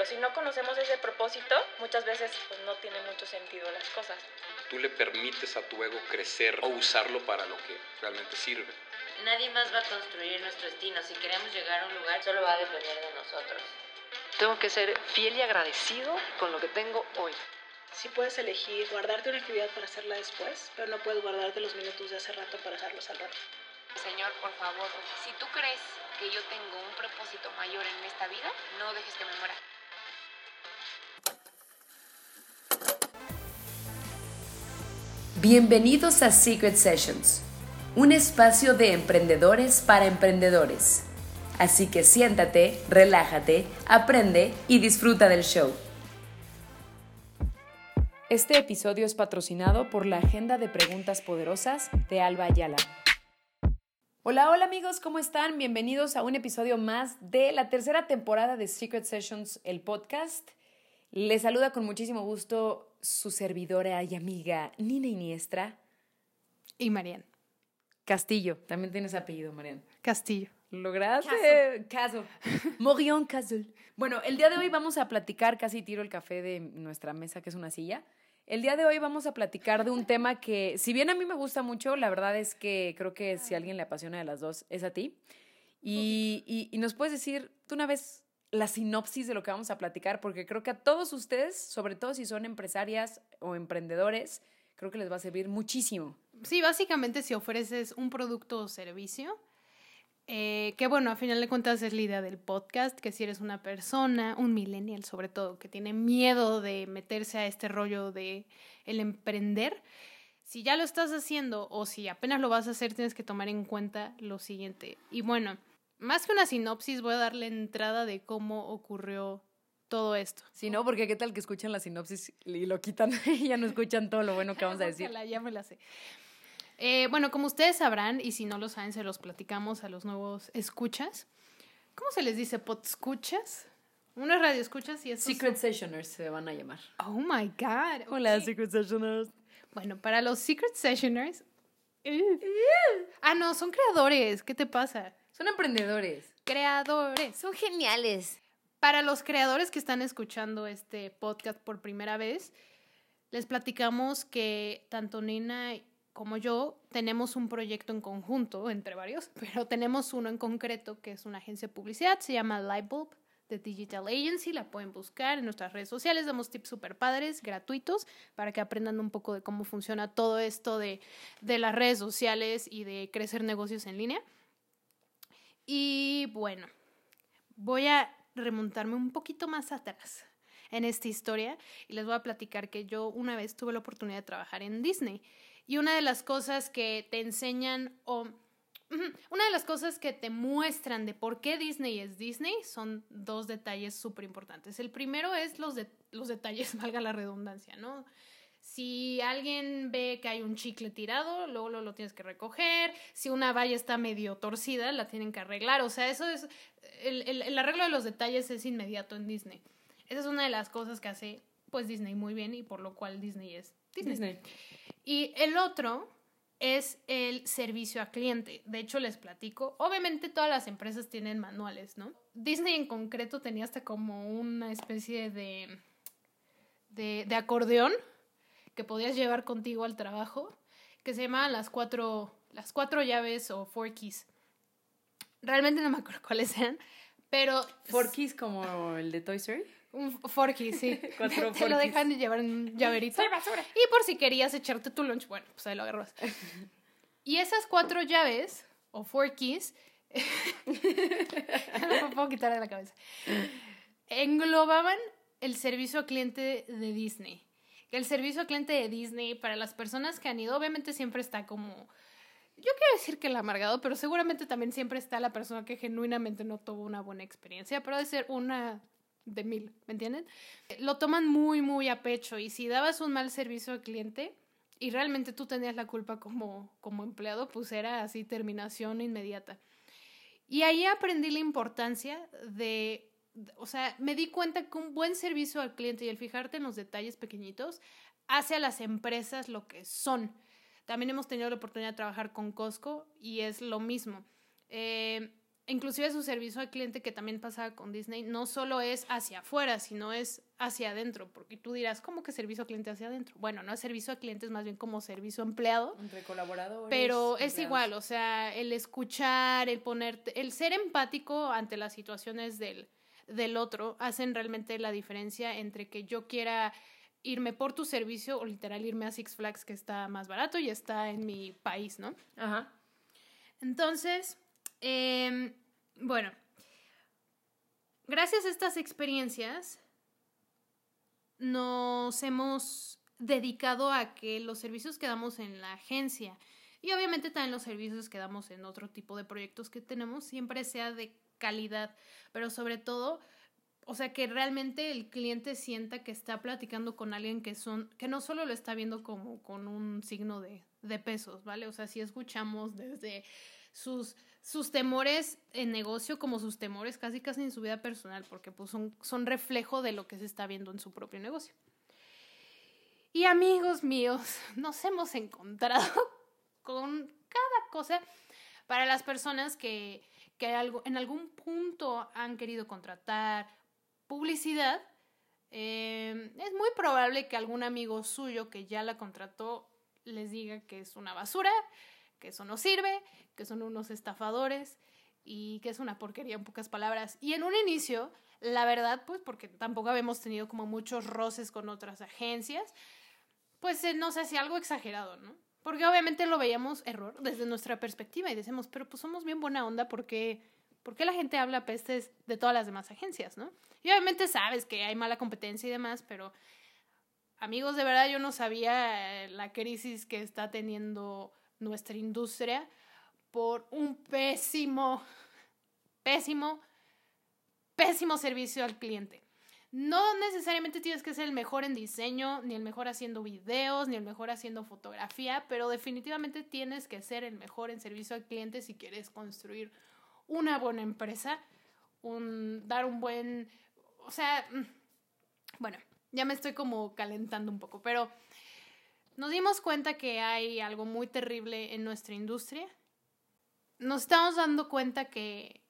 pero si no conocemos ese propósito, muchas veces pues, no tiene mucho sentido las cosas. Tú le permites a tu ego crecer o usarlo para lo que realmente sirve. Nadie más va a construir nuestro destino. Si queremos llegar a un lugar, solo va a depender de nosotros. Tengo que ser fiel y agradecido con lo que tengo hoy. Sí puedes elegir guardarte una actividad para hacerla después, pero no puedes guardarte los minutos de hace rato para hacerlos al rato. Señor, por favor, si tú crees que yo tengo un propósito mayor en esta vida, no dejes que me muera. Bienvenidos a Secret Sessions, un espacio de emprendedores para emprendedores. Así que siéntate, relájate, aprende y disfruta del show. Este episodio es patrocinado por la Agenda de Preguntas Poderosas de Alba Ayala. Hola, hola amigos, ¿cómo están? Bienvenidos a un episodio más de la tercera temporada de Secret Sessions, el podcast. Les saluda con muchísimo gusto su servidora y amiga Nina Iniestra. Y Marian. Castillo, también tienes apellido, Marian. Castillo. ¿Lograste? Caso. Morion Castle. Bueno, el día de hoy vamos a platicar, casi tiro el café de nuestra mesa, que es una silla. El día de hoy vamos a platicar de un tema que, si bien a mí me gusta mucho, la verdad es que creo que si a alguien le apasiona de las dos, es a ti. Y, y, nos puedes decir, tú una vez, la sinopsis de lo que vamos a platicar, porque creo que a todos ustedes, sobre todo si son empresarias o emprendedores, creo que les va a servir muchísimo. Sí, básicamente si ofreces un producto o servicio, eh, que bueno, a final de cuentas es la idea del podcast, que si eres una persona, un millennial sobre todo, que tiene miedo de meterse a este rollo de el emprender, si ya lo estás haciendo o si apenas lo vas a hacer, tienes que tomar en cuenta lo siguiente. Y bueno, más que una sinopsis, voy a darle entrada de cómo ocurrió todo esto. Sí, no, porque qué tal que escuchan la sinopsis y lo quitan y ya no escuchan todo lo bueno que vamos a decir. ya me la sé. Eh, bueno, como ustedes sabrán, y si no lo saben, se los platicamos a los nuevos escuchas. ¿Cómo se les dice? ¿Podscuchas? Una radio escuchas y Secret Sessioners se van a llamar. Oh my God. Hola, Secret Sessioners. Bueno, para los Secret Sessioners. ah, no, son creadores. ¿Qué te pasa? Son emprendedores. Creadores. Son geniales. Para los creadores que están escuchando este podcast por primera vez, les platicamos que tanto Nina como yo tenemos un proyecto en conjunto, entre varios, pero tenemos uno en concreto que es una agencia de publicidad, se llama Lightbulb de Digital Agency, la pueden buscar en nuestras redes sociales, damos tips super padres, gratuitos, para que aprendan un poco de cómo funciona todo esto de, de las redes sociales y de crecer negocios en línea. Y bueno, voy a remontarme un poquito más atrás en esta historia y les voy a platicar que yo una vez tuve la oportunidad de trabajar en Disney y una de las cosas que te enseñan o una de las cosas que te muestran de por qué Disney es Disney son dos detalles súper importantes. El primero es los, los detalles, valga la redundancia, ¿no? Si alguien ve que hay un chicle tirado, luego lo, lo, tienes que recoger. Si una valla está medio torcida, la tienen que arreglar. O sea, eso es. El, el, el, arreglo de los detalles es inmediato en Disney. Esa es una de las cosas que hace pues Disney muy bien y por lo cual Disney es Disney. Disney. Y el otro es el servicio a cliente. De hecho, les platico. Obviamente todas las empresas tienen manuales, ¿no? Disney en concreto tenía hasta como una especie de, de, de acordeón que podías llevar contigo al trabajo, que se llamaban las cuatro, las cuatro llaves o four keys. Realmente no me acuerdo cuáles eran, pero... ¿Four keys como el de Toy Story? Un forky, sí. Cuatro Te lo dejan de llevar en un llaverito. Y por si querías echarte tu lunch, bueno, pues ahí lo agarras. y esas cuatro llaves, o forkies, no me puedo quitar de la cabeza, englobaban el servicio al cliente de Disney. El servicio al cliente de Disney, para las personas que han ido, obviamente siempre está como... Yo quiero decir que el amargado, pero seguramente también siempre está la persona que genuinamente no tuvo una buena experiencia, pero de ser una de mil, ¿me entienden? Lo toman muy, muy a pecho y si dabas un mal servicio al cliente y realmente tú tenías la culpa como, como empleado, pues era así terminación inmediata. Y ahí aprendí la importancia de, o sea, me di cuenta que un buen servicio al cliente y el fijarte en los detalles pequeñitos hace a las empresas lo que son. También hemos tenido la oportunidad de trabajar con Costco y es lo mismo. Eh, inclusive su servicio al cliente que también pasaba con Disney, no solo es hacia afuera, sino es hacia adentro, porque tú dirás, ¿cómo que servicio al cliente hacia adentro? Bueno, no es servicio al cliente, es más bien como servicio empleado. Entre colaboradores. Pero es igual, o sea, el escuchar, el ponerte, el ser empático ante las situaciones del, del otro hacen realmente la diferencia entre que yo quiera irme por tu servicio o literal irme a Six Flags que está más barato y está en mi país, ¿no? Ajá. Entonces, em, bueno, gracias a estas experiencias nos hemos dedicado a que los servicios que damos en la agencia y obviamente también los servicios que damos en otro tipo de proyectos que tenemos siempre sea de calidad, pero sobre todo, o sea, que realmente el cliente sienta que está platicando con alguien que son, que no solo lo está viendo como con un signo de, de pesos, ¿vale? O sea, si escuchamos desde sus, sus temores en negocio como sus temores casi casi en su vida personal, porque pues son, son reflejo de lo que se está viendo en su propio negocio. Y amigos míos, nos hemos encontrado con cada cosa para las personas que, que en algún punto han querido contratar publicidad. eh, es muy probable que algún amigo suyo que ya la contrató les diga que es una basura, que eso no sirve, que son unos estafadores y que es una porquería en pocas palabras. Y en un inicio, la verdad, pues porque tampoco habíamos tenido como muchos roces con otras agencias, pues eh, nos hacía algo exagerado, ¿no? Porque obviamente lo veíamos error desde nuestra perspectiva y decimos, pero pues somos bien buena onda porque... ¿Por qué la gente habla pestes de todas las demás agencias, no? Y obviamente sabes que hay mala competencia y demás, pero amigos, de verdad yo no sabía eh, la crisis que está teniendo nuestra industria por un pésimo, pésimo, pésimo servicio al cliente. No necesariamente tienes que ser el mejor en diseño, ni el mejor haciendo videos, ni el mejor haciendo fotografía, pero definitivamente tienes que ser el mejor en servicio al cliente si quieres construir una buena empresa, un, dar un buen, o sea, mm, bueno, ya me estoy como calentando un poco, pero nos dimos cuenta que hay algo muy terrible en nuestra industria. Nos estamos dando cuenta que,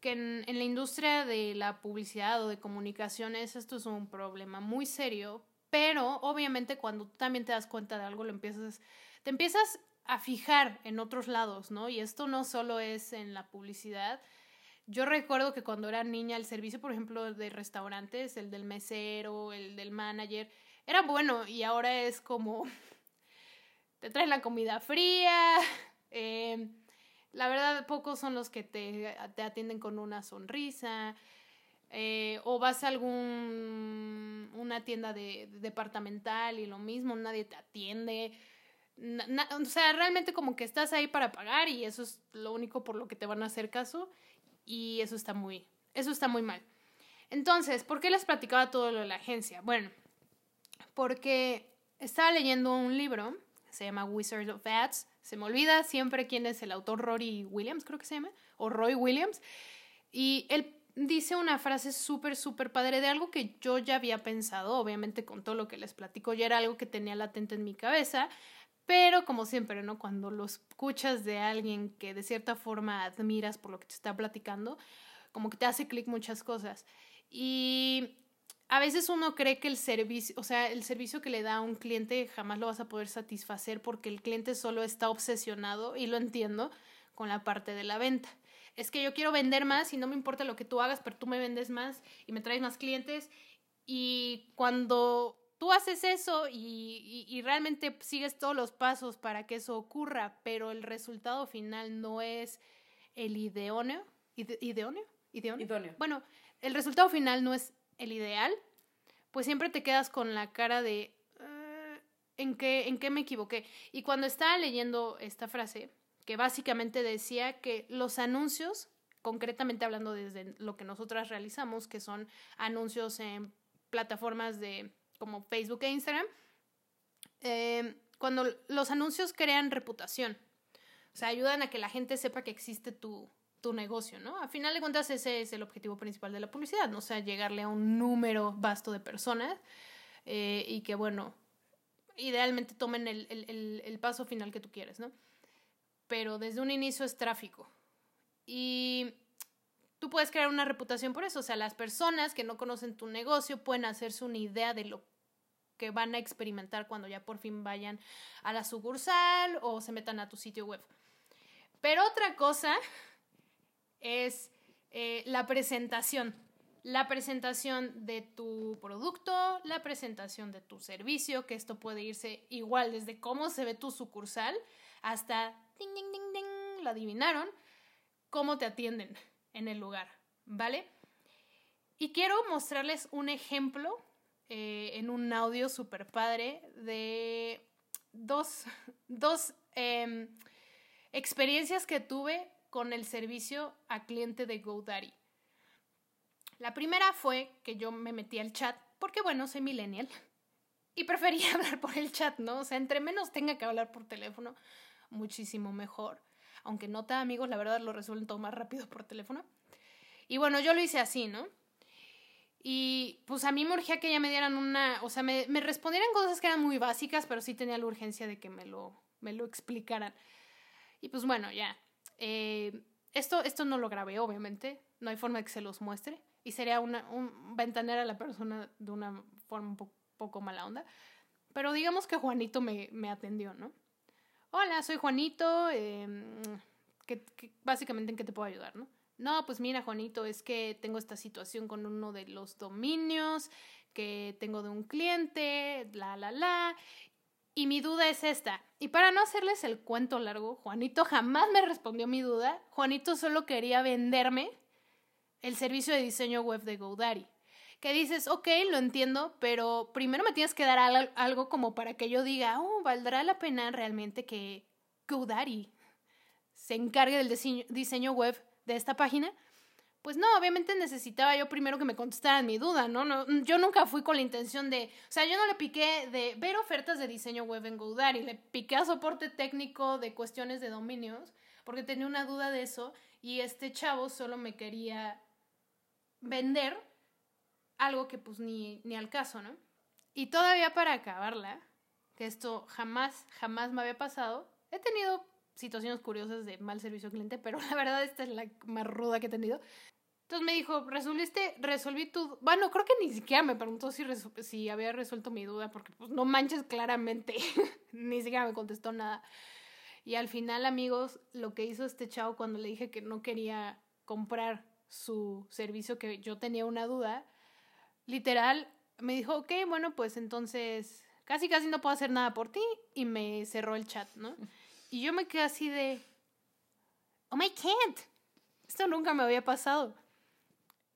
que en, la industria de la publicidad o de comunicaciones esto es un problema muy serio, pero obviamente cuando tú también te das cuenta de algo, lo empiezas, te empiezas a fijar en otros lados, ¿no? Y esto no solo es en la publicidad. Yo recuerdo que cuando era niña el servicio, por ejemplo, de restaurantes, el del mesero, el del manager, era bueno y ahora es como te traen la comida fría. Eh, la verdad, pocos son los que te, te atienden con una sonrisa. Eh, o vas a algún una tienda de, de, departamental y lo mismo, nadie te atiende. O sea, realmente como que estás ahí para pagar y eso es lo único por lo que te van a hacer caso y eso está muy, eso está muy mal. Entonces, ¿por qué les platicaba todo lo de la agencia? Bueno, porque estaba leyendo un libro, se llama Wizard of Ads, se me olvida siempre quién es el autor, Rory Williams, creo que se llama, o Roy Williams, y él dice una frase súper, súper padre de algo que yo ya había pensado, obviamente con todo lo que les platico, ya era algo que tenía latente en mi cabeza, pero como siempre, ¿no? Cuando lo escuchas de alguien que de cierta forma admiras por lo que te está platicando, como que te hace clic muchas cosas. Y a veces uno cree que el servicio, o sea, el servicio que le da a un cliente jamás lo vas a poder satisfacer porque el cliente solo está obsesionado, y lo entiendo, con la parte de la venta. Es que yo quiero vender más y no me importa lo que tú hagas, pero tú me vendes más y me traes más clientes. Y cuando tú haces eso y, y, y realmente sigues todos los pasos para que eso ocurra, pero el resultado final no es el ideóneo, ide, ideóneo, ideóneo. Idóneo. Bueno, el resultado final no es el ideal, pues siempre te quedas con la cara de uh, ¿en, qué, ¿en qué me equivoqué? Y cuando estaba leyendo esta frase, que básicamente decía que los anuncios, concretamente hablando desde lo que nosotras realizamos, que son anuncios en plataformas de como Facebook e Instagram, eh, cuando los anuncios crean reputación, o sea, ayudan a que la gente sepa que existe tu, tu negocio, ¿no? A final de cuentas ese es el objetivo principal de la publicidad, ¿no? O sea, llegarle a un número vasto de personas eh, y que, bueno, idealmente tomen el, el, el, paso final que tú quieres, ¿no? Pero desde un inicio es tráfico. Y tú puedes crear una reputación por eso. O sea, las personas que no conocen tu negocio pueden hacerse una idea de lo que van a experimentar cuando ya por fin vayan a la sucursal o se metan a tu sitio web. Pero otra cosa es eh, la presentación. La presentación de tu producto, la presentación de tu servicio, que esto puede irse igual desde cómo se ve tu sucursal hasta, ding, ding, ding, ding, lo adivinaron, cómo te atienden en el lugar, ¿vale? Y quiero mostrarles un ejemplo eh, en un audio super padre de dos, dos em, experiencias que tuve con el servicio a cliente de GoDaddy. La primera fue que yo me metí al chat, porque bueno, soy millennial y prefería hablar por el chat, ¿no? O sea, entre menos tenga que hablar por teléfono, muchísimo mejor. Aunque no te amigos, la verdad lo resuelven todo más rápido por teléfono. Y bueno, yo lo hice así, ¿no? Y pues a mí me urgía que ya me dieran una, o sea, me, me respondieran cosas que eran muy básicas, pero sí tenía la urgencia de que me lo, me lo explicaran. Y pues bueno, ya. Eh, esto, esto no lo grabé, obviamente. No hay forma de que se los muestre. Y sería una, un ventaner a la persona de una forma un poco mala onda. Pero digamos que Juanito me, me atendió, ¿no? Hola, soy Juanito. Eh, básicamente, ¿en qué te puedo ayudar, no? No, pues mira, Juanito, es que tengo esta situación con uno de los dominios que tengo de un cliente, la, la, la. Y mi duda es esta. Y para no hacerles el cuento largo, Juanito jamás me respondió mi duda. Juanito solo quería venderme el servicio de diseño web de GoDaddy. Que dices, ok, lo entiendo, pero primero me tienes que dar algo como para que yo diga, oh, valdrá la pena realmente que GoDaddy se encargue del diseño web de esta página, pues no, obviamente necesitaba yo primero que me contestaran mi duda, ¿no? ¿no? Yo nunca fui con la intención de, o sea, yo no le piqué de ver ofertas de diseño web en GoDaddy, le piqué a soporte técnico de cuestiones de dominios, porque tenía una duda de eso, y este chavo solo me quería vender algo que pues ni, ni al caso, ¿no? Y todavía para acabarla, que esto jamás, jamás me había pasado, he tenido situaciones curiosas de mal servicio al cliente, pero la verdad esta es la más ruda que he tenido. Entonces me dijo, ¿resolviste, resolví tu... Bueno, creo que ni siquiera me preguntó si, si había resuelto mi duda, porque pues no manches claramente, ni siquiera me contestó nada. Y al final, amigos, lo que hizo este chavo cuando le dije que no quería comprar su servicio, que yo tenía una duda, literal, me dijo, ok, bueno, pues entonces casi casi no puedo hacer nada por ti y me cerró el chat, ¿no? Y yo me quedé así de, oh my can't, esto nunca me había pasado.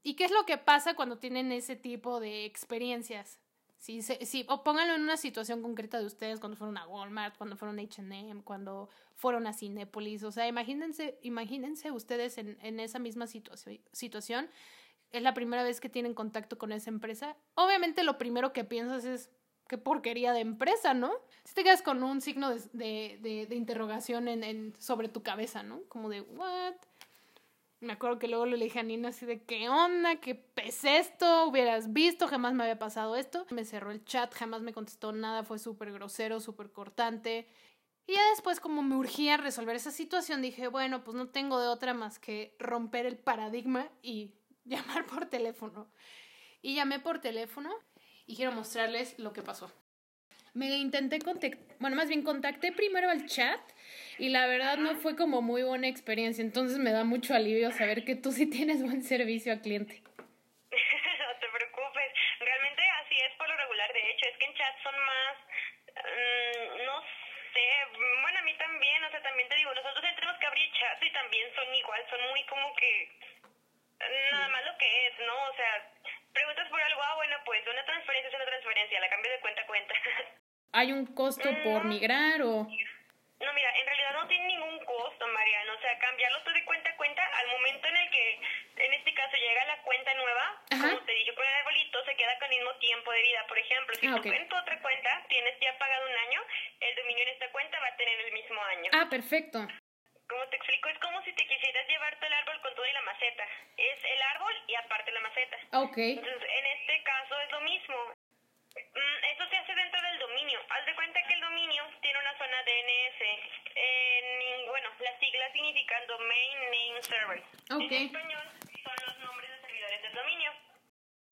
¿Y qué es lo que pasa cuando tienen ese tipo de experiencias? Si, si, o pónganlo en una situación concreta de ustedes cuando fueron a Walmart, cuando fueron a H&M, cuando fueron a Cinépolis. O sea, imagínense, imagínense ustedes en, en esa misma situación, situación. Es la primera vez que tienen contacto con esa empresa. Obviamente lo primero que piensas es, qué porquería de empresa, ¿no? Si te quedas con un signo de, de, interrogación en, sobre tu cabeza, ¿no? Como de, ¿what? Me acuerdo que luego le dije a Nina así de, ¿qué onda? ¿Qué pes esto? Hubieras visto, jamás me había pasado esto. Me cerró el chat, jamás me contestó nada, fue súper grosero, súper cortante. Y ya después, como me urgía resolver esa situación, dije, bueno, pues no tengo de otra más que romper el paradigma y llamar por teléfono. Y llamé por teléfono y quiero mostrarles lo que pasó. Me intenté contactar, bueno, más bien contacté primero al chat y la verdad no fue como muy buena experiencia, entonces me da mucho alivio saber que tú sí tienes buen servicio al cliente. no te preocupes, realmente así es por lo regular, de hecho, es que en chat son más, mm, no sé, bueno, a mí también, o sea, también te digo, nosotros tenemos que abrir chat y también son igual, son muy como que nada más lo que es, ¿no? O sea, preguntas por algo, ah, bueno, pues una transferencia es una transferencia, la cambio de cuenta a cuenta. ¿Hay un costo por migrar o...? No, mira, en realidad no tiene ningún costo, Mariano. O sea, cambiarlo todo de cuenta a cuenta al momento en el que, en este caso, llega la cuenta nueva, como te dije, con el arbolito se queda con el mismo tiempo de vida. Por ejemplo, si ah, tú en tu otra cuenta tienes ya pagado un año, el dominio en esta cuenta va a tener el mismo año. Ah, perfecto. Como te explico, es como si te quisieras llevar todo el árbol con todo y la maceta. Es el árbol y aparte la maceta. Ok. Entonces, en este caso es lo mismo. Mm, es Esto se hace dentro del dominio. Haz de cuenta que el dominio tiene una zona DNS. En, bueno, las siglas significan Domain Name Server. Ok. En español son los nombres de servidores del dominio.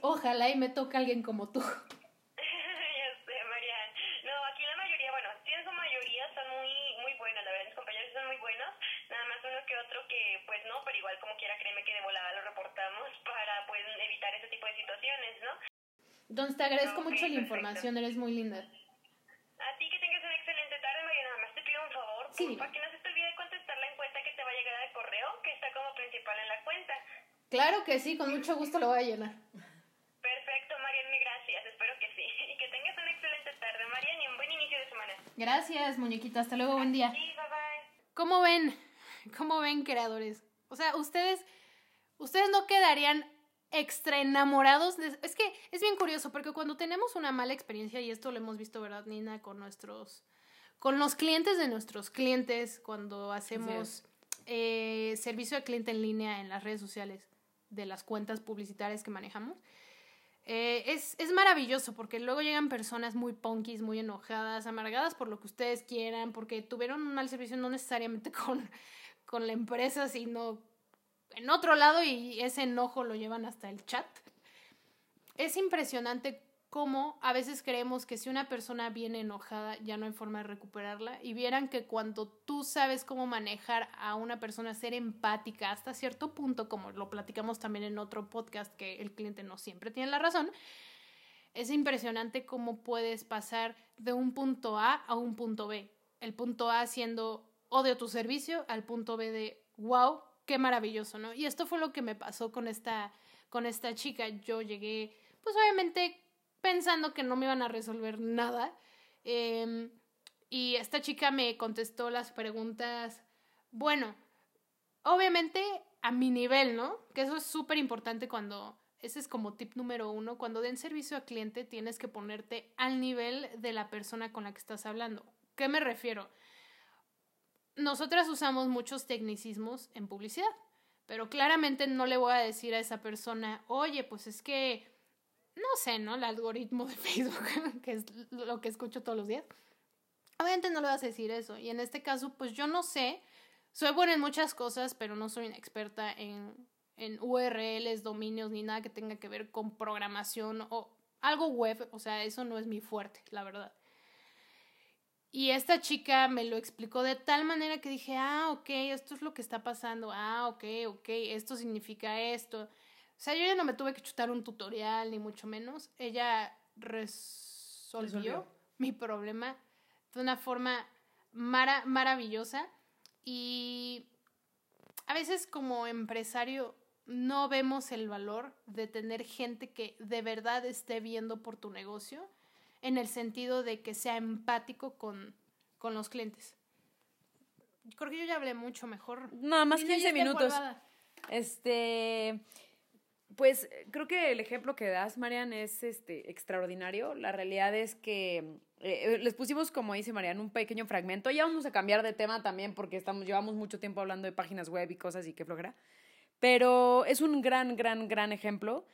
Ojalá y me toque alguien como tú. ya sé, Marian. No, aquí la mayoría, bueno, sí en su mayoría son muy muy buenas, la verdad, mis compañeros sí son muy buenos. Nada más uno que otro que, pues no, pero igual como quiera, créeme que de volada lo reportamos para, pues, evitar ese tipo de situaciones, ¿no? Entonces te agradezco Ok, mucho la perfecto. información, eres muy linda. A ti que tengas una excelente tarde, María. Nada más te pido un favor. Sí, porfa, que no se te olvide contestar la encuesta que te va a llegar al correo, que está como principal en la cuenta. Claro que sí, con mucho gusto lo voy a llenar. Perfecto, Marian, gracias. Espero que sí. Y que tengas una excelente tarde, Marian, y un buen inicio de semana. Gracias, muñequita. Hasta luego, buen día. Sí, bye bye. ¿Cómo ven? ¿Cómo ven, creadores? O sea, ustedes, ustedes no quedarían extra enamorados. de- Es que es bien curioso, porque cuando tenemos una mala experiencia, y esto lo hemos visto, ¿verdad, Nina? Con nuestros, con los clientes de nuestros clientes, cuando hacemos eh, servicio de cliente en línea en las redes sociales de las cuentas publicitarias que manejamos. Eh, es, es maravilloso porque luego llegan personas muy punkis, muy enojadas, amargadas por lo que ustedes quieran, porque tuvieron un mal servicio no necesariamente con, con la empresa, sino en otro lado y ese enojo lo llevan hasta el chat. Es impresionante cómo a veces creemos que si una persona viene enojada ya no hay forma de recuperarla y vieran que cuando tú sabes cómo manejar a una persona, ser empática hasta cierto punto, como lo platicamos también en otro podcast que el cliente no siempre tiene la razón, es impresionante cómo puedes pasar de un punto A a un punto B. El punto A siendo odio tu servicio al punto B de wow, qué maravilloso, ¿no? Y esto fue lo que me pasó con esta, con esta chica. Yo llegué, pues obviamente pensando que no me iban a resolver nada. Eh, y esta chica me contestó las preguntas, bueno, obviamente a mi nivel, ¿no? Que eso es súper importante cuando, ese es como tip número uno, cuando den servicio a cliente tienes que ponerte al nivel de la persona con la que estás hablando. ¿Qué me refiero? Nosotras usamos muchos tecnicismos en publicidad, pero claramente no le voy a decir a esa persona, oye, pues es que, no sé, ¿no? El algoritmo de Facebook, que es lo que escucho todos los días. Obviamente no le vas a decir eso. Y en este caso, pues yo no sé. Soy buena en muchas cosas, pero no soy una experta en, en URLs, dominios, ni nada que tenga que ver con programación o algo web. O sea, eso no es mi fuerte, la verdad. Y esta chica me lo explicó de tal manera que dije, ah, ok, esto es lo que está pasando. Ah, ok, ok, esto significa esto. O sea, yo ya no me tuve que chutar un tutorial, ni mucho menos. Ella resolvió, Resolvió. mi problema de una forma mara maravillosa. Y a veces como empresario no vemos el valor de tener gente que de verdad esté viendo por tu negocio en el sentido de que sea empático con, con los clientes. Creo que yo ya hablé mucho mejor. Nada más Nina, 15 ya está minutos. Este, pues creo que el ejemplo que das, Marian, es este extraordinario. La realidad es que eh, les pusimos, como dice Marian, un pequeño fragmento. Ya vamos a cambiar de tema también porque estamos, llevamos mucho tiempo hablando de páginas web y cosas y qué flojera. Pero es un gran, gran, gran ejemplo.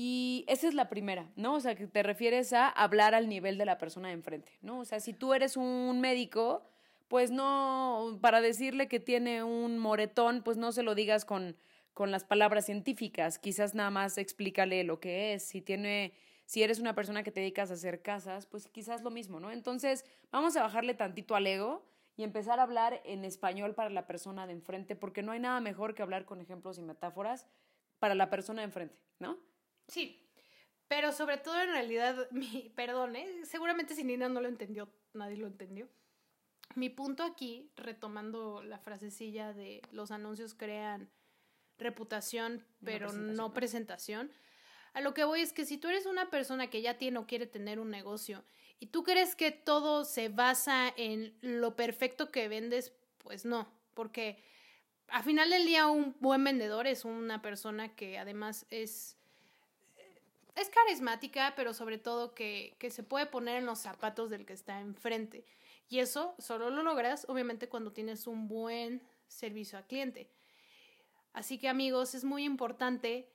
Y esa es la primera, ¿no? O sea, que te refieres a hablar al nivel de la persona de enfrente, ¿no? O sea, si tú eres un médico, pues no, para decirle que tiene un moretón, pues no se lo digas con, con las palabras científicas, quizás nada más explícale lo que es, si tiene, si eres una persona que te dedicas a hacer casas, pues quizás lo mismo, ¿no? Entonces, vamos a bajarle tantito al ego y empezar a hablar en español para la persona de enfrente, porque no hay nada mejor que hablar con ejemplos y metáforas para la persona de enfrente, ¿no? Sí, pero sobre todo en realidad, mi, perdón, ¿eh? seguramente si Nina no lo entendió, nadie lo entendió. Mi punto aquí, retomando la frasecilla de los anuncios crean reputación, pero presentación, no ¿no? presentación, a lo que voy es que si tú eres una persona que ya tiene o quiere tener un negocio y tú crees que todo se basa en lo perfecto que vendes, pues no, porque a final del día un buen vendedor es una persona que además es es carismática, pero sobre todo que, que se puede poner en los zapatos del que está enfrente. Y eso solo lo logras, obviamente, cuando tienes un buen servicio al cliente. Así que, amigos, es muy importante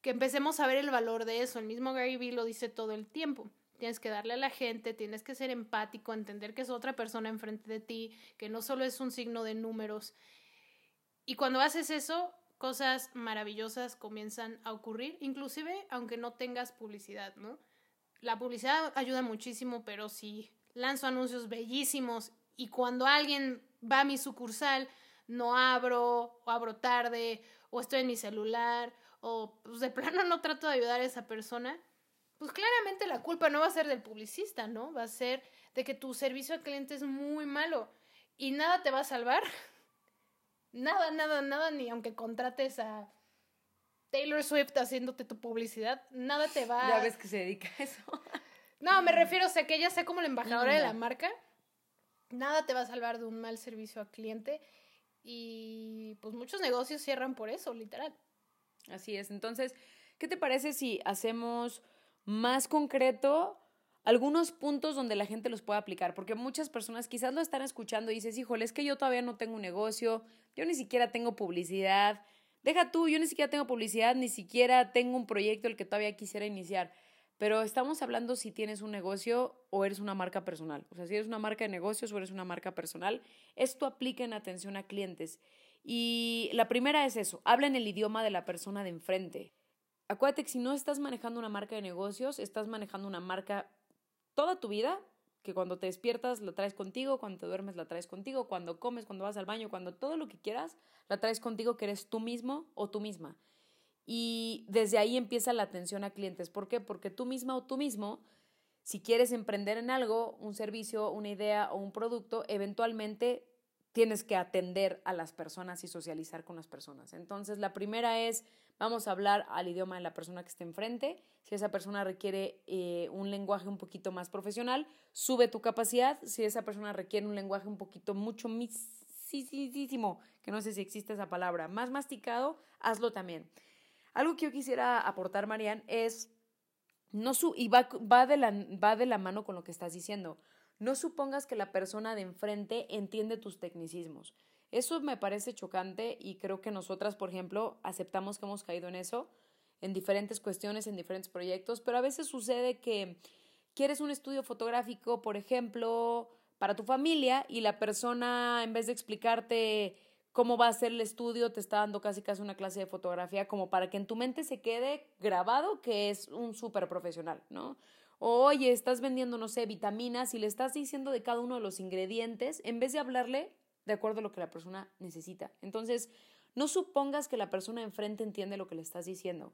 que empecemos a ver el valor de eso. El mismo Gary Vee lo dice todo el tiempo. tienes que darle a la gente, tienes que ser empático, entender que es otra persona enfrente de ti, que no solo es un signo de números. Y cuando haces eso, cosas maravillosas comienzan a ocurrir, inclusive aunque no tengas publicidad, ¿no? La publicidad ayuda muchísimo, pero si lanzo anuncios bellísimos y cuando alguien va a mi sucursal, no abro, o abro tarde, o estoy en mi celular, o pues de plano no trato de ayudar a esa persona, pues claramente la culpa no va a ser del publicista, ¿no? Va a ser de que tu servicio al cliente es muy malo y nada te va a salvar. Nada, nada, nada, ni aunque contrates a Taylor Swift haciéndote tu publicidad, nada te va Ya ves que se dedica a eso. No, me refiero, o sea, que ella sea como la embajadora de la marca. Nada te va a salvar de un mal servicio al cliente. Y pues muchos negocios cierran por eso, literal. Así es. Entonces, ¿qué te parece si hacemos más concreto algunos puntos donde la gente los pueda aplicar? Porque muchas personas quizás lo están escuchando y dices, híjole, es que yo todavía no tengo un negocio, yo ni siquiera tengo publicidad. Deja tú, yo ni siquiera tengo publicidad, ni siquiera tengo un proyecto el que todavía quisiera iniciar. Pero estamos hablando si tienes un negocio o eres una marca personal. O sea, si eres una marca de negocios o eres una marca personal, esto aplica en atención a clientes. Y la primera es eso, habla en el idioma de la persona de enfrente. Acuérdate que si no estás manejando una marca de negocios, estás manejando una marca toda tu vida, que cuando te despiertas la traes contigo, cuando te duermes la traes contigo, cuando comes, cuando vas al baño, cuando todo lo que quieras, la traes contigo que eres tú mismo o tú misma. Y desde ahí empieza la atención a clientes. ¿Por qué? Porque tú misma o tú mismo, si quieres emprender en algo, un servicio, una idea o un producto, eventualmente tienes que atender a las personas y socializar con las personas. Entonces, la primera es, vamos a hablar al idioma de la persona que esté enfrente. Si esa persona requiere eh, un lenguaje un poquito más profesional, sube tu capacidad. Si esa persona requiere un lenguaje un poquito mucho misísimo, que no sé si existe esa palabra, más masticado, hazlo también. Algo que yo quisiera aportar, Marian, es, no su, y va, va, de la, va de la mano con lo que estás diciendo, no supongas que la persona de enfrente entiende tus tecnicismos. Eso me parece chocante y creo que nosotras, por ejemplo, aceptamos que hemos caído en eso, en diferentes cuestiones, en diferentes proyectos, pero a veces sucede que quieres un estudio fotográfico, por ejemplo, para tu familia y la persona, en vez de explicarte cómo va a ser el estudio, te está dando casi casi una clase de fotografía como para que en tu mente se quede grabado que es un súper profesional, ¿no? Oye, estás vendiendo, no sé, vitaminas y le estás diciendo de cada uno de los ingredientes en vez de hablarle de acuerdo a lo que la persona necesita. Entonces, no supongas que la persona enfrente entiende lo que le estás diciendo.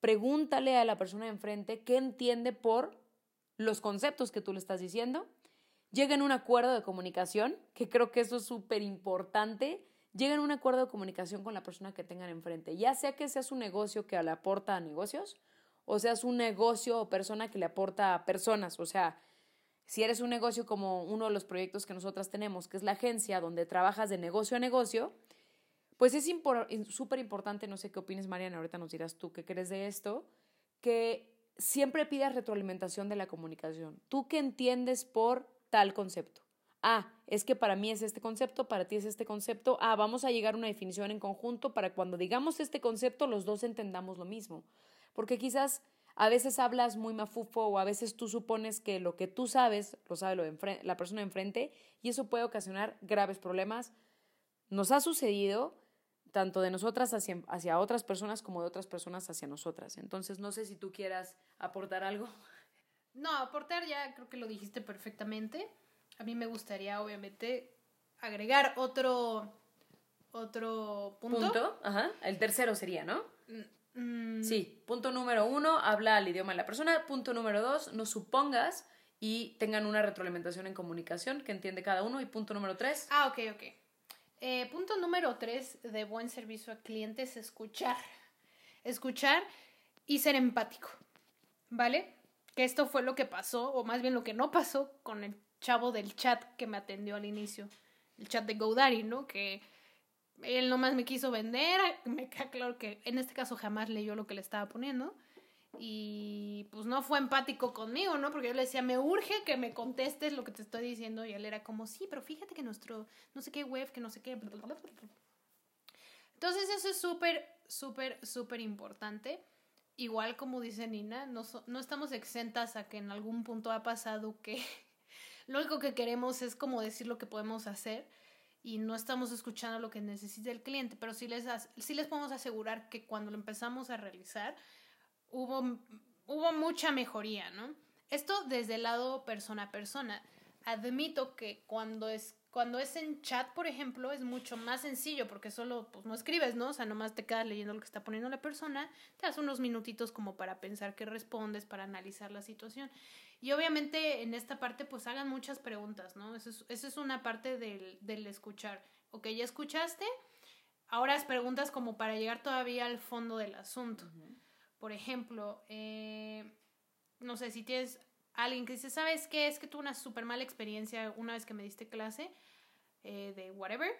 Pregúntale a la persona enfrente qué entiende por los conceptos que tú le estás diciendo. Lleguen a un acuerdo de comunicación, que creo que eso es súper importante lleguen a un acuerdo de comunicación con la persona que tengan enfrente, ya sea que seas un negocio que le aporta a negocios o seas un negocio o persona que le aporta a personas, o sea, si eres un negocio como uno de los proyectos que nosotras tenemos, que es la agencia donde trabajas de negocio a negocio, pues es súper importante, no sé qué opines Mariana, ahorita nos dirás tú qué crees de esto, que siempre pidas retroalimentación de la comunicación. ¿Tú qué entiendes por tal concepto? ah, es que para mí es este concepto, para ti es este concepto, ah, vamos a llegar a una definición en conjunto para cuando digamos este concepto los dos entendamos lo mismo. Porque quizás a veces hablas muy mafufo o a veces tú supones que lo que tú sabes lo sabe lo de la persona de enfrente y eso puede ocasionar graves problemas. Nos ha sucedido tanto de nosotras hacia, hacia otras personas como de otras personas hacia nosotras. Entonces, no sé si tú quieras aportar algo. No, aportar ya creo que lo dijiste perfectamente. A mí me gustaría, obviamente, agregar otro, otro punto. Punto, ajá. El tercero sería, ¿no? Mm, sí, punto número uno, habla el idioma de la persona. Punto número dos, no supongas y tengan una retroalimentación en comunicación que entiende cada uno. Y punto número tres. Ah, ok, ok. Eh, punto número tres de buen servicio a clientes, escuchar. Escuchar y ser empático. ¿Vale? Que esto fue lo que pasó, o más bien lo que no pasó con el chavo del chat que me atendió al inicio, el chat de GoDaddy, ¿no? Que él nomás me quiso vender, me queda claro que en este caso jamás leyó lo que le estaba poniendo y pues no fue empático conmigo, ¿no? Porque yo le decía, me urge que me contestes lo que te estoy diciendo y él era como, sí, pero fíjate que nuestro, no sé qué web, que no sé qué. Entonces eso es súper, súper, súper importante igual como dice Nina, no, no estamos exentas a que en algún punto ha pasado que lo único que queremos es como decir lo que podemos hacer y no estamos escuchando lo que necesita el cliente, pero sí les, sí les podemos asegurar que cuando lo empezamos a realizar hubo, hubo mucha mejoría, ¿no? Esto desde el lado persona a persona. Admito que cuando es, cuando es en chat, por ejemplo, es mucho más sencillo porque solo pues, no escribes, ¿no? O sea, nomás te quedas leyendo lo que está poniendo la persona, te das unos minutitos como para pensar qué respondes, para analizar la situación. Y obviamente en esta parte pues hagan muchas preguntas, ¿no? Eso es, eso es una parte del, del escuchar. Ok, ya escuchaste, ahora haz preguntas como para llegar todavía al fondo del asunto. Por ejemplo, eh, no sé, si tienes alguien que dice, ¿sabes qué? Es que tuve una súper mala experiencia una vez que me diste clase eh, de whatever.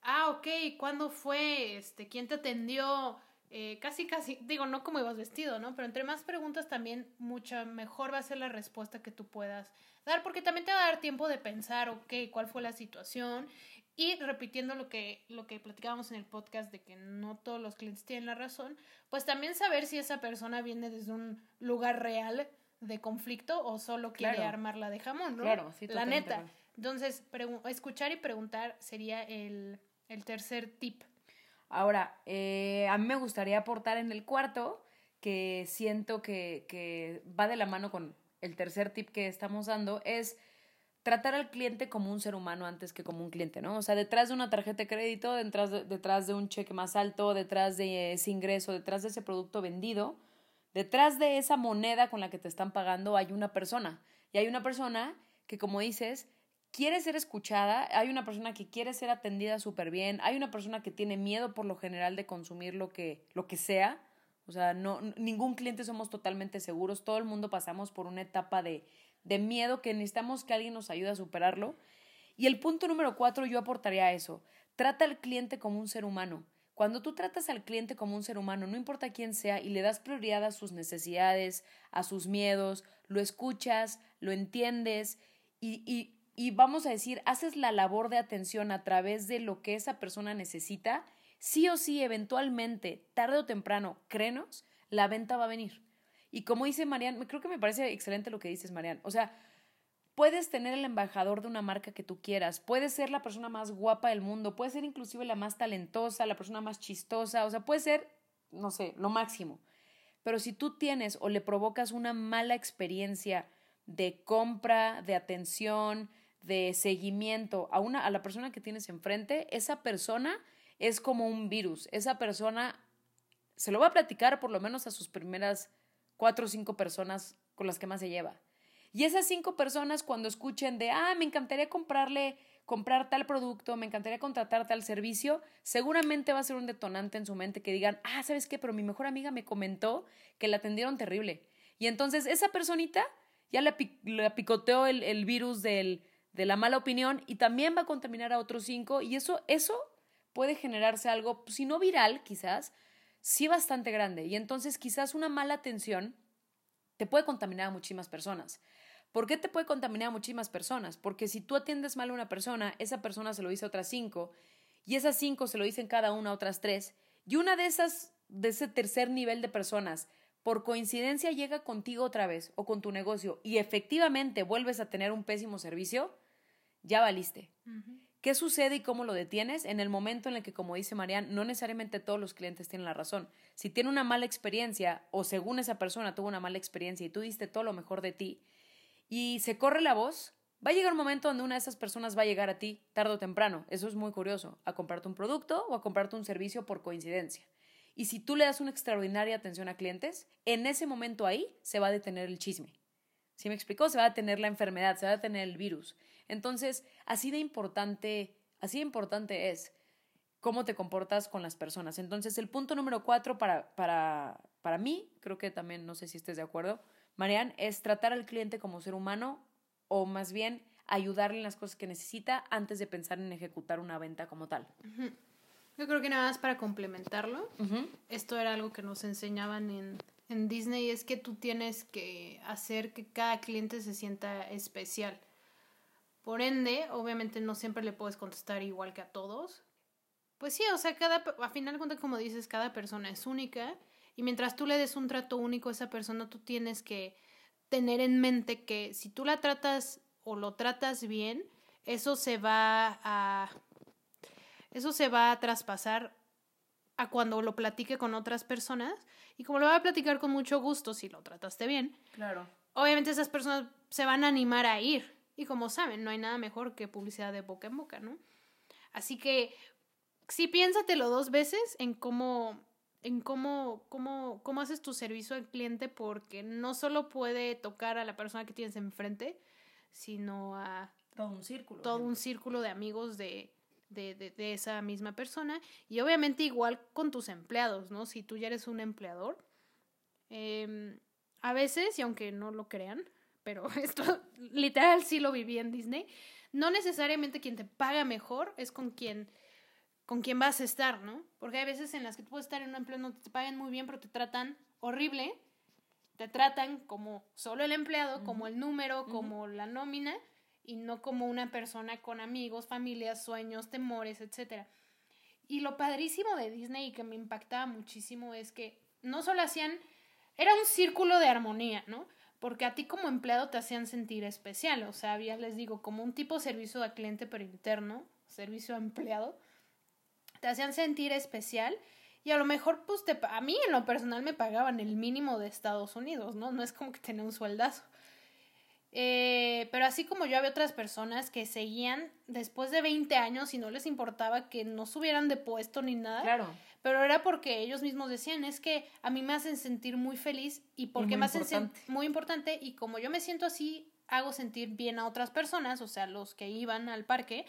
Ah, ok, ¿cuándo fue? Este, ¿Quién te atendió? Eh, casi, casi, digo, no como ibas vestido, ¿no? Pero entre más preguntas también mucha mejor va a ser la respuesta que tú puedas dar, porque también te va a dar tiempo de pensar, ok, cuál fue la situación. Y repitiendo lo que, lo que platicábamos en el podcast de que no todos los clientes tienen la razón, pues también saber si esa persona viene desde un lugar real de conflicto o solo quiere Claro. armarla de jamón, ¿no? Claro, sí, La neta. Entonces, escuchar y preguntar sería el, el tercer tip. Ahora, eh, a mí me gustaría aportar en el cuarto, que siento que, que va de la mano con el tercer tip que estamos dando, es tratar al cliente como un ser humano antes que como un cliente, ¿no? O sea, detrás de una tarjeta de crédito, detrás de, detrás de un cheque más alto, detrás de ese ingreso, detrás de ese producto vendido, detrás de esa moneda con la que te están pagando hay una persona. Y hay una persona que, como dices, quiere ser escuchada, hay una persona que quiere ser atendida súper bien, hay una persona que tiene miedo por lo general de consumir lo que, lo que sea. O sea, no, ningún cliente somos totalmente seguros, todo el mundo pasamos por una etapa de, de miedo que necesitamos que alguien nos ayude a superarlo. Y el punto número cuatro, yo aportaría eso. Trata al cliente como un ser humano. Cuando tú tratas al cliente como un ser humano, no importa quién sea, y le das prioridad a sus necesidades, a sus miedos, lo escuchas, lo entiendes y, y vamos a decir, haces la labor de atención a través de lo que esa persona necesita, sí o sí, eventualmente, tarde o temprano, créenos, la venta va a venir. Y como dice Marian, creo que me parece excelente lo que dices, Marian. O sea, puedes tener el embajador de una marca que tú quieras, puedes ser la persona más guapa del mundo, puedes ser inclusive la más talentosa, la persona más chistosa, o sea, puede ser, no sé, lo máximo. Pero si tú tienes o le provocas una mala experiencia de compra, de atención, de seguimiento a, una, a la persona que tienes enfrente, esa persona es como un virus. Esa persona se lo va a platicar por lo menos a sus primeras cuatro o cinco personas con las que más se lleva. Y esas cinco personas cuando escuchen de, ah, me encantaría comprarle, comprar tal producto, me encantaría contratar tal servicio, seguramente va a ser un detonante en su mente que digan, ah, ¿sabes qué? Pero mi mejor amiga me comentó que la atendieron terrible. Y entonces esa personita ya le, pi- le picoteó el, el virus del, de la mala opinión y también va a contaminar a otros cinco y eso, eso puede generarse algo, si no viral quizás, sí bastante grande. Y entonces quizás una mala atención te puede contaminar a muchísimas personas. ¿Por qué te puede contaminar a muchísimas personas? Porque si tú atiendes mal a una persona, esa persona se lo dice a otras cinco, y esas cinco se lo dicen cada una a otras tres, y una de esas, de ese tercer nivel de personas, por coincidencia llega contigo otra vez o con tu negocio y efectivamente vuelves a tener un pésimo servicio, ya valiste. ¿Qué sucede y cómo lo detienes? En el momento en el que, como dice Marian, no necesariamente todos los clientes tienen la razón. Si tiene una mala experiencia o según esa persona tuvo una mala experiencia y tú diste todo lo mejor de ti y se corre la voz, va a llegar un momento donde una de esas personas va a llegar a ti tarde o temprano. Eso es muy curioso, a comprarte un producto o a comprarte un servicio por coincidencia. Y si tú le das una extraordinaria atención a clientes, en ese momento ahí se va a detener el chisme. ¿Sí me explicó? Se va a detener la enfermedad, se va a detener el virus. Entonces, así de importante, así de importante es cómo te comportas con las personas. Entonces, el punto número cuatro para, para, para mí, creo que también, no sé si estés de acuerdo, Marian, es tratar al cliente como ser humano o más bien ayudarle en las cosas que necesita antes de pensar en ejecutar una venta como tal. Yo creo que nada más para complementarlo, esto era algo que nos enseñaban en, en Disney, es que tú tienes que hacer que cada cliente se sienta especial. Por ende, obviamente no siempre le puedes contestar igual que a todos. Pues sí, o sea, cada, a final de cuentas, como dices, cada persona es única Y mientras tú le des un trato único a esa persona, tú tienes que tener en mente que si tú la tratas o lo tratas bien, eso se va a eso se va a traspasar a cuando lo platique con otras personas y como lo va a platicar con mucho gusto si lo trataste bien. Claro. Obviamente esas personas se van a animar a ir y como saben, no hay nada mejor que publicidad de boca en boca, ¿no? Así que sí piénsatelo dos veces en cómo en cómo, cómo, cómo haces tu servicio al cliente porque no solo puede tocar a la persona que tienes enfrente, sino a Todo un círculo. todo un círculo de amigos de, de, de, de esa misma persona y obviamente igual con tus empleados, ¿no? Si tú ya eres un empleador, em, a veces, y aunque no lo crean, pero esto literal sí lo viví en Disney, no necesariamente quien te paga mejor es con quien con quien vas a estar, ¿no? Porque hay veces en las que tú puedes estar en un empleo donde te pagan muy bien, pero te tratan horrible, te tratan como solo el empleado, como el número, como la nómina, y no como una persona con amigos, familias, sueños, temores, etc. Y lo padrísimo de Disney y que me impactaba muchísimo es que no solo hacían, era un círculo de armonía, ¿no? Porque a ti como empleado te hacían sentir especial, o sea, había, les digo, como un tipo de servicio a cliente pero interno, servicio a empleado, te hacían sentir especial y a lo mejor, pues, te, a mí en lo personal me pagaban el mínimo de Estados Unidos, ¿no? No es como que tenía un sueldazo. Eh, pero así como yo había otras personas que seguían después de 20 años y no les importaba que no subieran de puesto ni nada. Claro. Pero era porque ellos mismos decían, es que a mí me hacen sentir muy feliz y porque me hacen sen- importante. muy importante y como yo me siento así, hago sentir bien a otras personas, o sea, los que iban al parque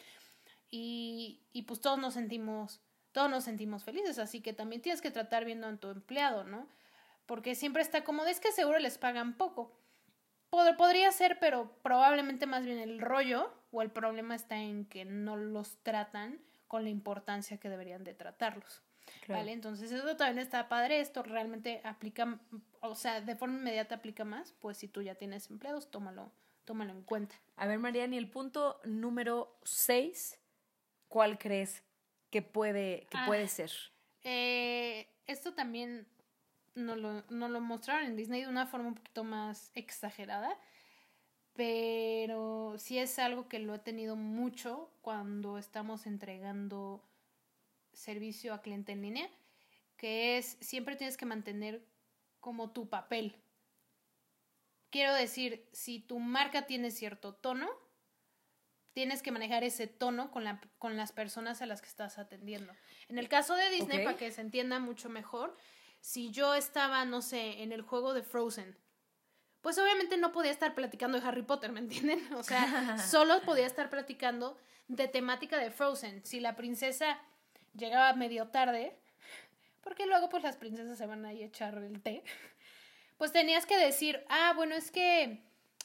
y, y pues todos nos sentimos, todos nos sentimos felices, así que también tienes que tratar viendo a tu empleado, ¿no? Porque siempre está como, es que seguro les pagan poco. Pod- podría ser, pero probablemente más bien el rollo o el problema está en que no los tratan con la importancia que deberían de tratarlos. Claro. ¿Vale? Entonces eso también está padre, esto realmente aplica, o sea, de forma inmediata aplica más, pues si tú ya tienes empleados, tómalo, tómalo en cuenta. A ver, Mariana, y el punto número 6, ¿cuál crees que puede, que Ah. puede ser? Eh, esto también no lo, no lo mostraron en Disney de una forma un poquito más exagerada, pero sí es algo que lo he tenido mucho cuando estamos entregando servicio a cliente en línea, que es siempre tienes que mantener como tu papel. Quiero decir, si tu marca tiene cierto tono, tienes que manejar ese tono con, la, con las personas a las que estás atendiendo. En el caso de Disney, para que se entienda mucho mejor, si yo estaba, no sé, en el juego de Frozen, pues obviamente no podía estar platicando de Harry Potter, ¿me entienden? O sea, solo podía estar platicando de temática de Frozen. Si la princesa llegaba medio tarde, porque luego pues las princesas se van ahí a echar el té, pues tenías que decir, ah, bueno, es que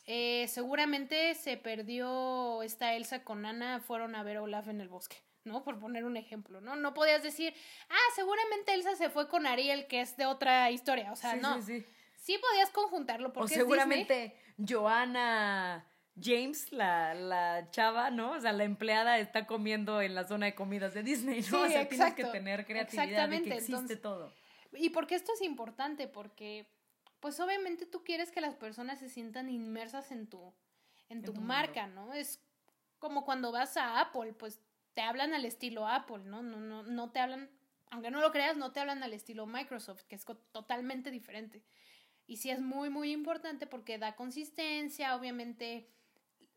eh, seguramente se perdió esta Elsa con Anna, fueron a ver a Olaf en el bosque, ¿no? Por poner un ejemplo, ¿no? No podías decir, ah, seguramente Elsa se fue con Ariel, que es de otra historia, o sea, Sí, no. sí, sí. Sí podías conjuntarlo O porque Disney. seguramente Joanna James, la, la chava, ¿no? O sea, la empleada está comiendo en la zona de comidas de Disney, ¿no? Sí, o sea, tienes que tener creatividad de que existe entonces- todo. ¿Y por qué esto es importante? Porque, pues obviamente tú quieres que las personas se sientan inmersas en tu, en tu, tu mundo. marca, ¿no? Es como cuando vas a Apple, pues te hablan al estilo Apple, ¿no? No, no, no te hablan, aunque no lo creas, no te hablan al estilo Microsoft, que es totalmente diferente. Y sí es muy, muy importante porque da consistencia, obviamente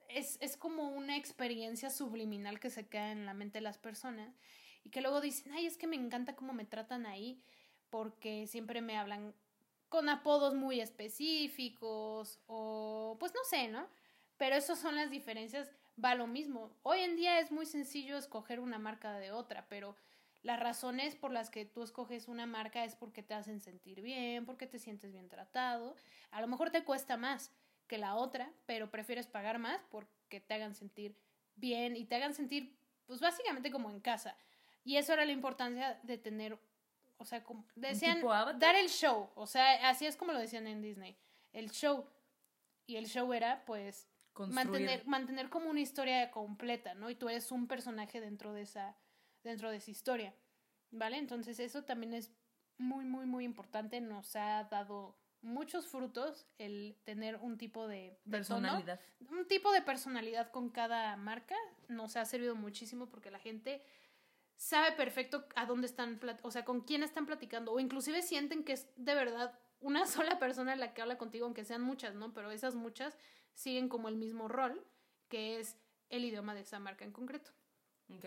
es, es como una experiencia subliminal que se queda en la mente de las personas y que luego dicen, ay, es que me encanta cómo me tratan ahí porque siempre me hablan con apodos muy específicos o pues no sé, ¿no? Pero esas son las diferencias, va lo mismo. Hoy en día es muy sencillo escoger una marca de otra, pero las razones por las que tú escoges una marca es porque te hacen sentir bien, porque te sientes bien tratado. A lo mejor te cuesta más que la otra, pero prefieres pagar más porque te hagan sentir bien y te hagan sentir, pues básicamente como en casa. Y eso era la importancia de tener, o sea, como decían, dar el show. O sea, así es como lo decían en Disney, el show. Y el show era, pues, Construir. mantener, mantener como una historia completa, ¿no? Y tú eres un personaje dentro de esa, dentro de esa historia, ¿vale? Entonces eso también es muy, muy, muy importante. Nos ha dado muchos frutos el tener un tipo de, de tono, Personalidad. un tipo de personalidad con cada marca. Nos ha servido muchísimo porque la gente sabe perfecto a dónde están, o sea, con quién están platicando, o inclusive sienten que es de verdad una sola persona la que habla contigo, aunque sean muchas, ¿no? Pero esas muchas siguen como el mismo rol, que es el idioma de esa marca en concreto. Ok.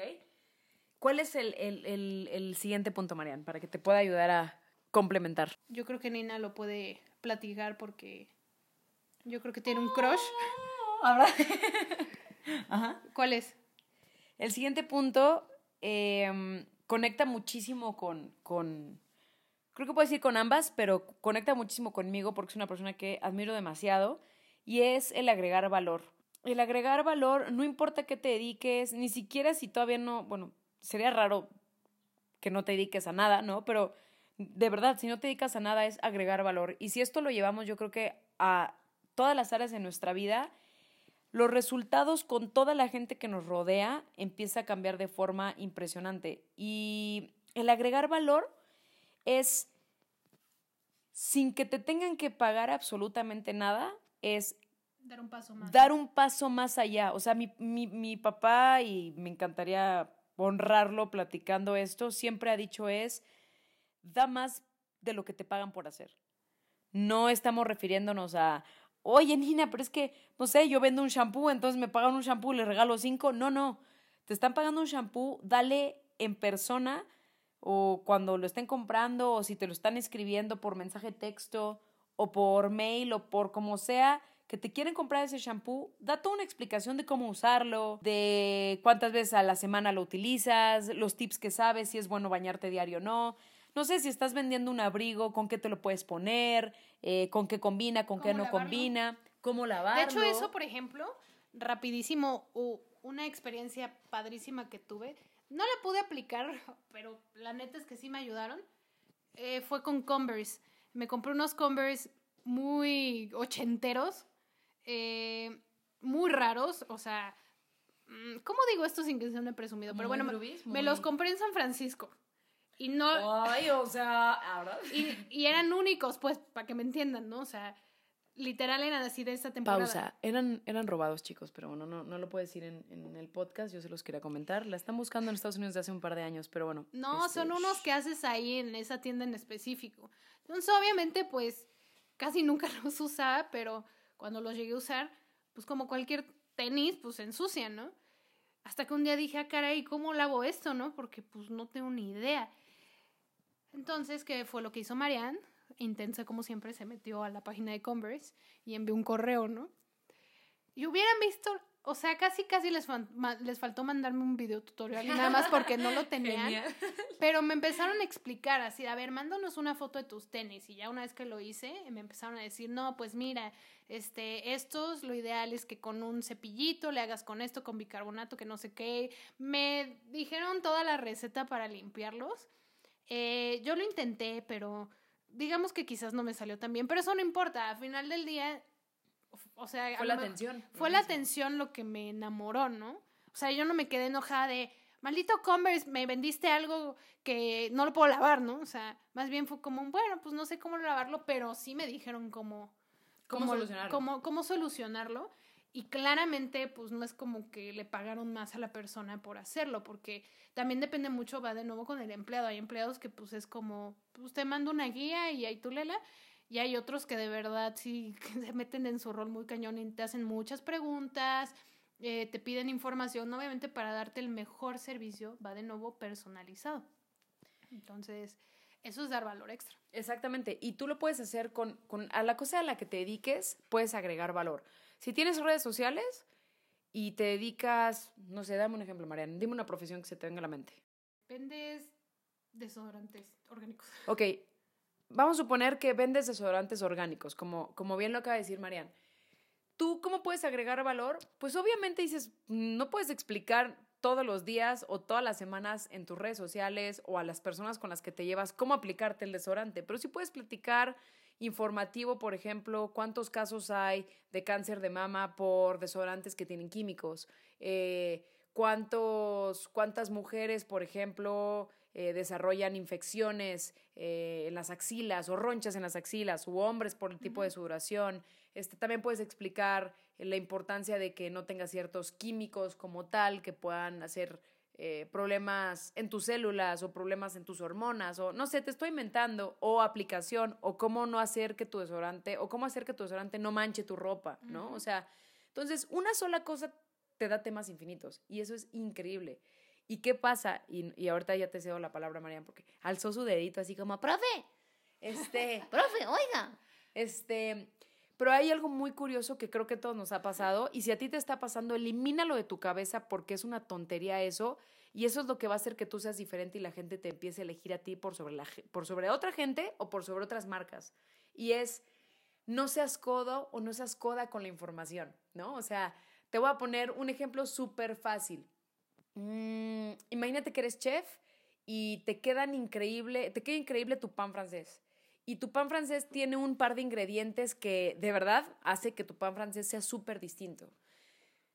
¿Cuál es el, el- el- el siguiente punto, Marian, para que te pueda ayudar a complementar? Yo creo que Nina lo puede platicar porque yo creo que tiene un crush. Ajá. ¿Cuál es? El siguiente punto em, conecta muchísimo con, con, creo que puedo decir con ambas, pero conecta muchísimo conmigo porque es una persona que admiro demasiado y es el agregar valor. El agregar valor, no importa qué te dediques, ni siquiera si todavía no, bueno, sería raro que no te dediques a nada, ¿no? Pero de verdad, si no te dedicas a nada es agregar valor. Y si esto lo llevamos, yo creo que a todas las áreas de nuestra vida, los resultados con toda la gente que nos rodea empieza a cambiar de forma impresionante. Y el agregar valor es, sin que te tengan que pagar absolutamente nada, es Dar un paso más. dar un paso más allá. O sea, mi, mi, mi papá, y me encantaría honrarlo platicando esto, siempre ha dicho es, da más de lo que te pagan por hacer. No estamos refiriéndonos a, oye, Nina, pero es que, no sé, yo vendo un shampoo, entonces me pagan un shampoo le regalo cinco. No, no. Te están pagando un shampoo, dale en persona o cuando lo estén comprando o si te lo están escribiendo por mensaje texto o por mail o por como sea que te quieren comprar ese shampoo, da toda una explicación de cómo usarlo, de cuántas veces a la semana lo utilizas, los tips que sabes, si es bueno bañarte diario o no. No sé si estás vendiendo un abrigo, con qué te lo puedes poner, eh, con qué combina, con qué ¿Cómo no lavarlo? combina, cómo lavarlo. De hecho, eso, por ejemplo, rapidísimo, una experiencia padrísima que tuve. No la pude aplicar, pero la neta es que sí me ayudaron. eh, fue con Converse. Me compré unos Converse muy ochenteros, eh, muy raros, o sea, mm, ¿cómo digo esto sin que sea un presumido? Pero Muy bueno, me- los compré en San Francisco. Y no, Ay, o sea, ahora. y, y eran únicos, pues, para que me entiendan, ¿no? O sea, literal eran así de esta temporada. Pausa. Eran, eran robados, chicos, pero bueno, no, no lo puedo decir en, en el podcast. Yo se los quería comentar. La están buscando en Estados Unidos de hace un par de años, pero bueno. No, este, son unos que haces ahí en esa tienda en específico. Entonces, obviamente, pues, casi nunca los usaba, pero cuando los llegué a usar, pues como cualquier tenis, pues se ensucian, ¿no? Hasta que un día dije, ah, caray, ¿cómo lavo esto, no? Porque pues no tengo ni idea. Entonces, ¿qué fue lo que hizo Marianne? Intensa como siempre, se metió a la página de Converse y envió un correo, ¿no? Y hubieran visto, o sea, casi casi les, les faltó mandarme un video tutorial y nada más porque no lo tenían. Genial. Pero me empezaron a explicar así, a ver, mándanos una foto de tus tenis. Y ya una vez que lo hice, me empezaron a decir, no, pues mira, este, estos, lo ideal es que con un cepillito le hagas con esto, con bicarbonato, que no sé qué. Me dijeron toda la receta para limpiarlos. Eh, yo lo intenté, pero digamos que quizás no me salió tan bien. Pero eso no importa, al final del día, o sea... Fue la mejor- atención. fue la atención lo que me enamoró, ¿no? O sea, yo no me quedé enojada de, maldito Converse, me vendiste algo que no lo puedo lavar, ¿no? O sea, más bien fue como, bueno, pues no sé cómo lavarlo, pero sí me dijeron cómo, ¿Cómo solucionarlo? Cómo, cómo solucionarlo. Y claramente, pues no es como que le pagaron más a la persona por hacerlo, porque también depende mucho, va de nuevo con el empleado. Hay empleados que pues es como, pues te mando una guía y ahí tú lela. Y hay otros que de verdad sí se meten en su rol muy cañón y te hacen muchas preguntas, eh, te piden información, obviamente para darte el mejor servicio, va de nuevo personalizado. Entonces, eso es dar valor extra. Exactamente. Y tú lo puedes hacer con, con a la cosa a la que te dediques, puedes agregar valor. Si tienes redes sociales y te dedicas, no sé, dame un ejemplo, Mariana, dime una profesión que se te venga a la mente. Vendes desodorantes orgánicos. Ok, vamos a suponer que vendes desodorantes orgánicos, como, como bien lo acaba de decir Marian. ¿Tú cómo puedes agregar valor? Pues obviamente dices, no puedes explicar todos los días o todas las semanas en tus redes sociales o a las personas con las que te llevas cómo aplicarte el desodorante, pero sí puedes platicar informativo, por ejemplo, cuántos casos hay de cáncer de mama por desodorantes que tienen químicos, eh, cuántos, cuántas mujeres, por ejemplo, eh, desarrollan infecciones eh, en las axilas o ronchas en las axilas, u hombres por el tipo de sudoración. Este, también puedes explicar la importancia de que no tengas ciertos químicos como tal que puedan hacer eh, problemas en tus células o problemas en tus hormonas o no sé, te estoy inventando o aplicación o cómo no hacer que tu desodorante o cómo hacer que tu desodorante no manche tu ropa, ¿no? O sea, entonces una sola cosa te da temas infinitos y eso es increíble. ¿Y qué pasa? Y, y ahorita ya te cedo la palabra, Marian, porque alzó su dedito así como, profe, este, Profe, oiga. este, pero hay algo muy curioso que creo que todos nos ha pasado y si a ti te está pasando, elimínalo de tu cabeza porque es una tontería eso y eso es lo que va a hacer que tú seas diferente y la gente te empiece a elegir a ti por sobre, la, por sobre otra gente o por sobre otras marcas. Y es, no seas codo o no seas coda con la información, ¿no? O sea, te voy a poner un ejemplo súper fácil. Mm, imagínate que eres chef y te quedan increíble, te queda increíble tu pan francés. Y tu pan francés tiene un par de ingredientes que de verdad hace que tu pan francés sea súper distinto.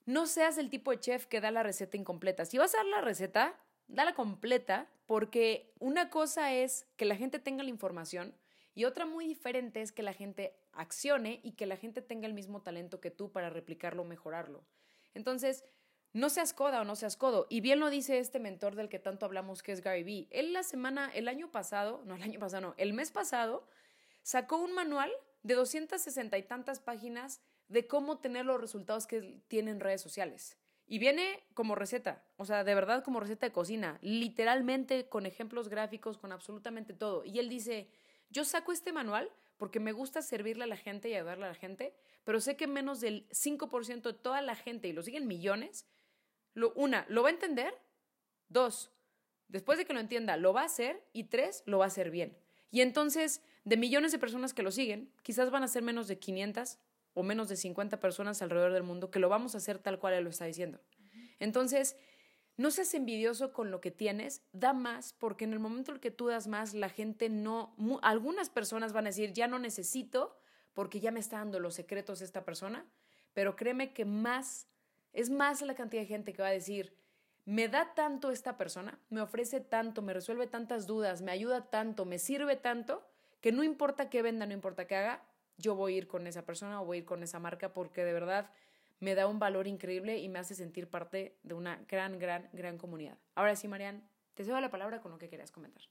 No seas el tipo de chef que da la receta incompleta. Si vas a dar la receta, dala completa, porque una cosa es que la gente tenga la información y otra muy diferente es que la gente accione y que la gente tenga el mismo talento que tú para replicarlo o mejorarlo. Entonces, no seas coda o no seas codo. Y bien lo dice este mentor del que tanto hablamos, que es Gary Vee. Él la semana, el año pasado, no el año pasado, no, el mes pasado, sacó un manual de 260 y tantas páginas de cómo tener los resultados que tienen redes sociales. Y viene como receta, o sea, de verdad como receta de cocina, literalmente con ejemplos gráficos, con absolutamente todo. Y él dice, yo saco este manual porque me gusta servirle a la gente y ayudarle a la gente, pero sé que menos del 5% de toda la gente, y lo siguen millones, lo, una, lo va a entender, dos, después de que lo entienda, lo va a hacer, y tres, lo va a hacer bien. Y entonces, de millones de personas que lo siguen, quizás van a ser menos de 500 o menos de 50 personas alrededor del mundo que lo vamos a hacer tal cual él lo está diciendo. Entonces, no seas envidioso con lo que tienes, da más, porque en el momento en que tú das más, la gente no, mu- algunas personas van a decir, ya no necesito, porque ya me está dando los secretos esta persona, pero créeme que más, es más la cantidad de gente que va a decir, me da tanto esta persona, me ofrece tanto, me resuelve tantas dudas, me ayuda tanto, me sirve tanto, que no importa qué venda, no importa qué haga, yo voy a ir con esa persona o voy a ir con esa marca porque de verdad me da un valor increíble y me hace sentir parte de una gran, gran, gran comunidad. Ahora sí, Marian, te cedo la palabra con lo que querías comentar.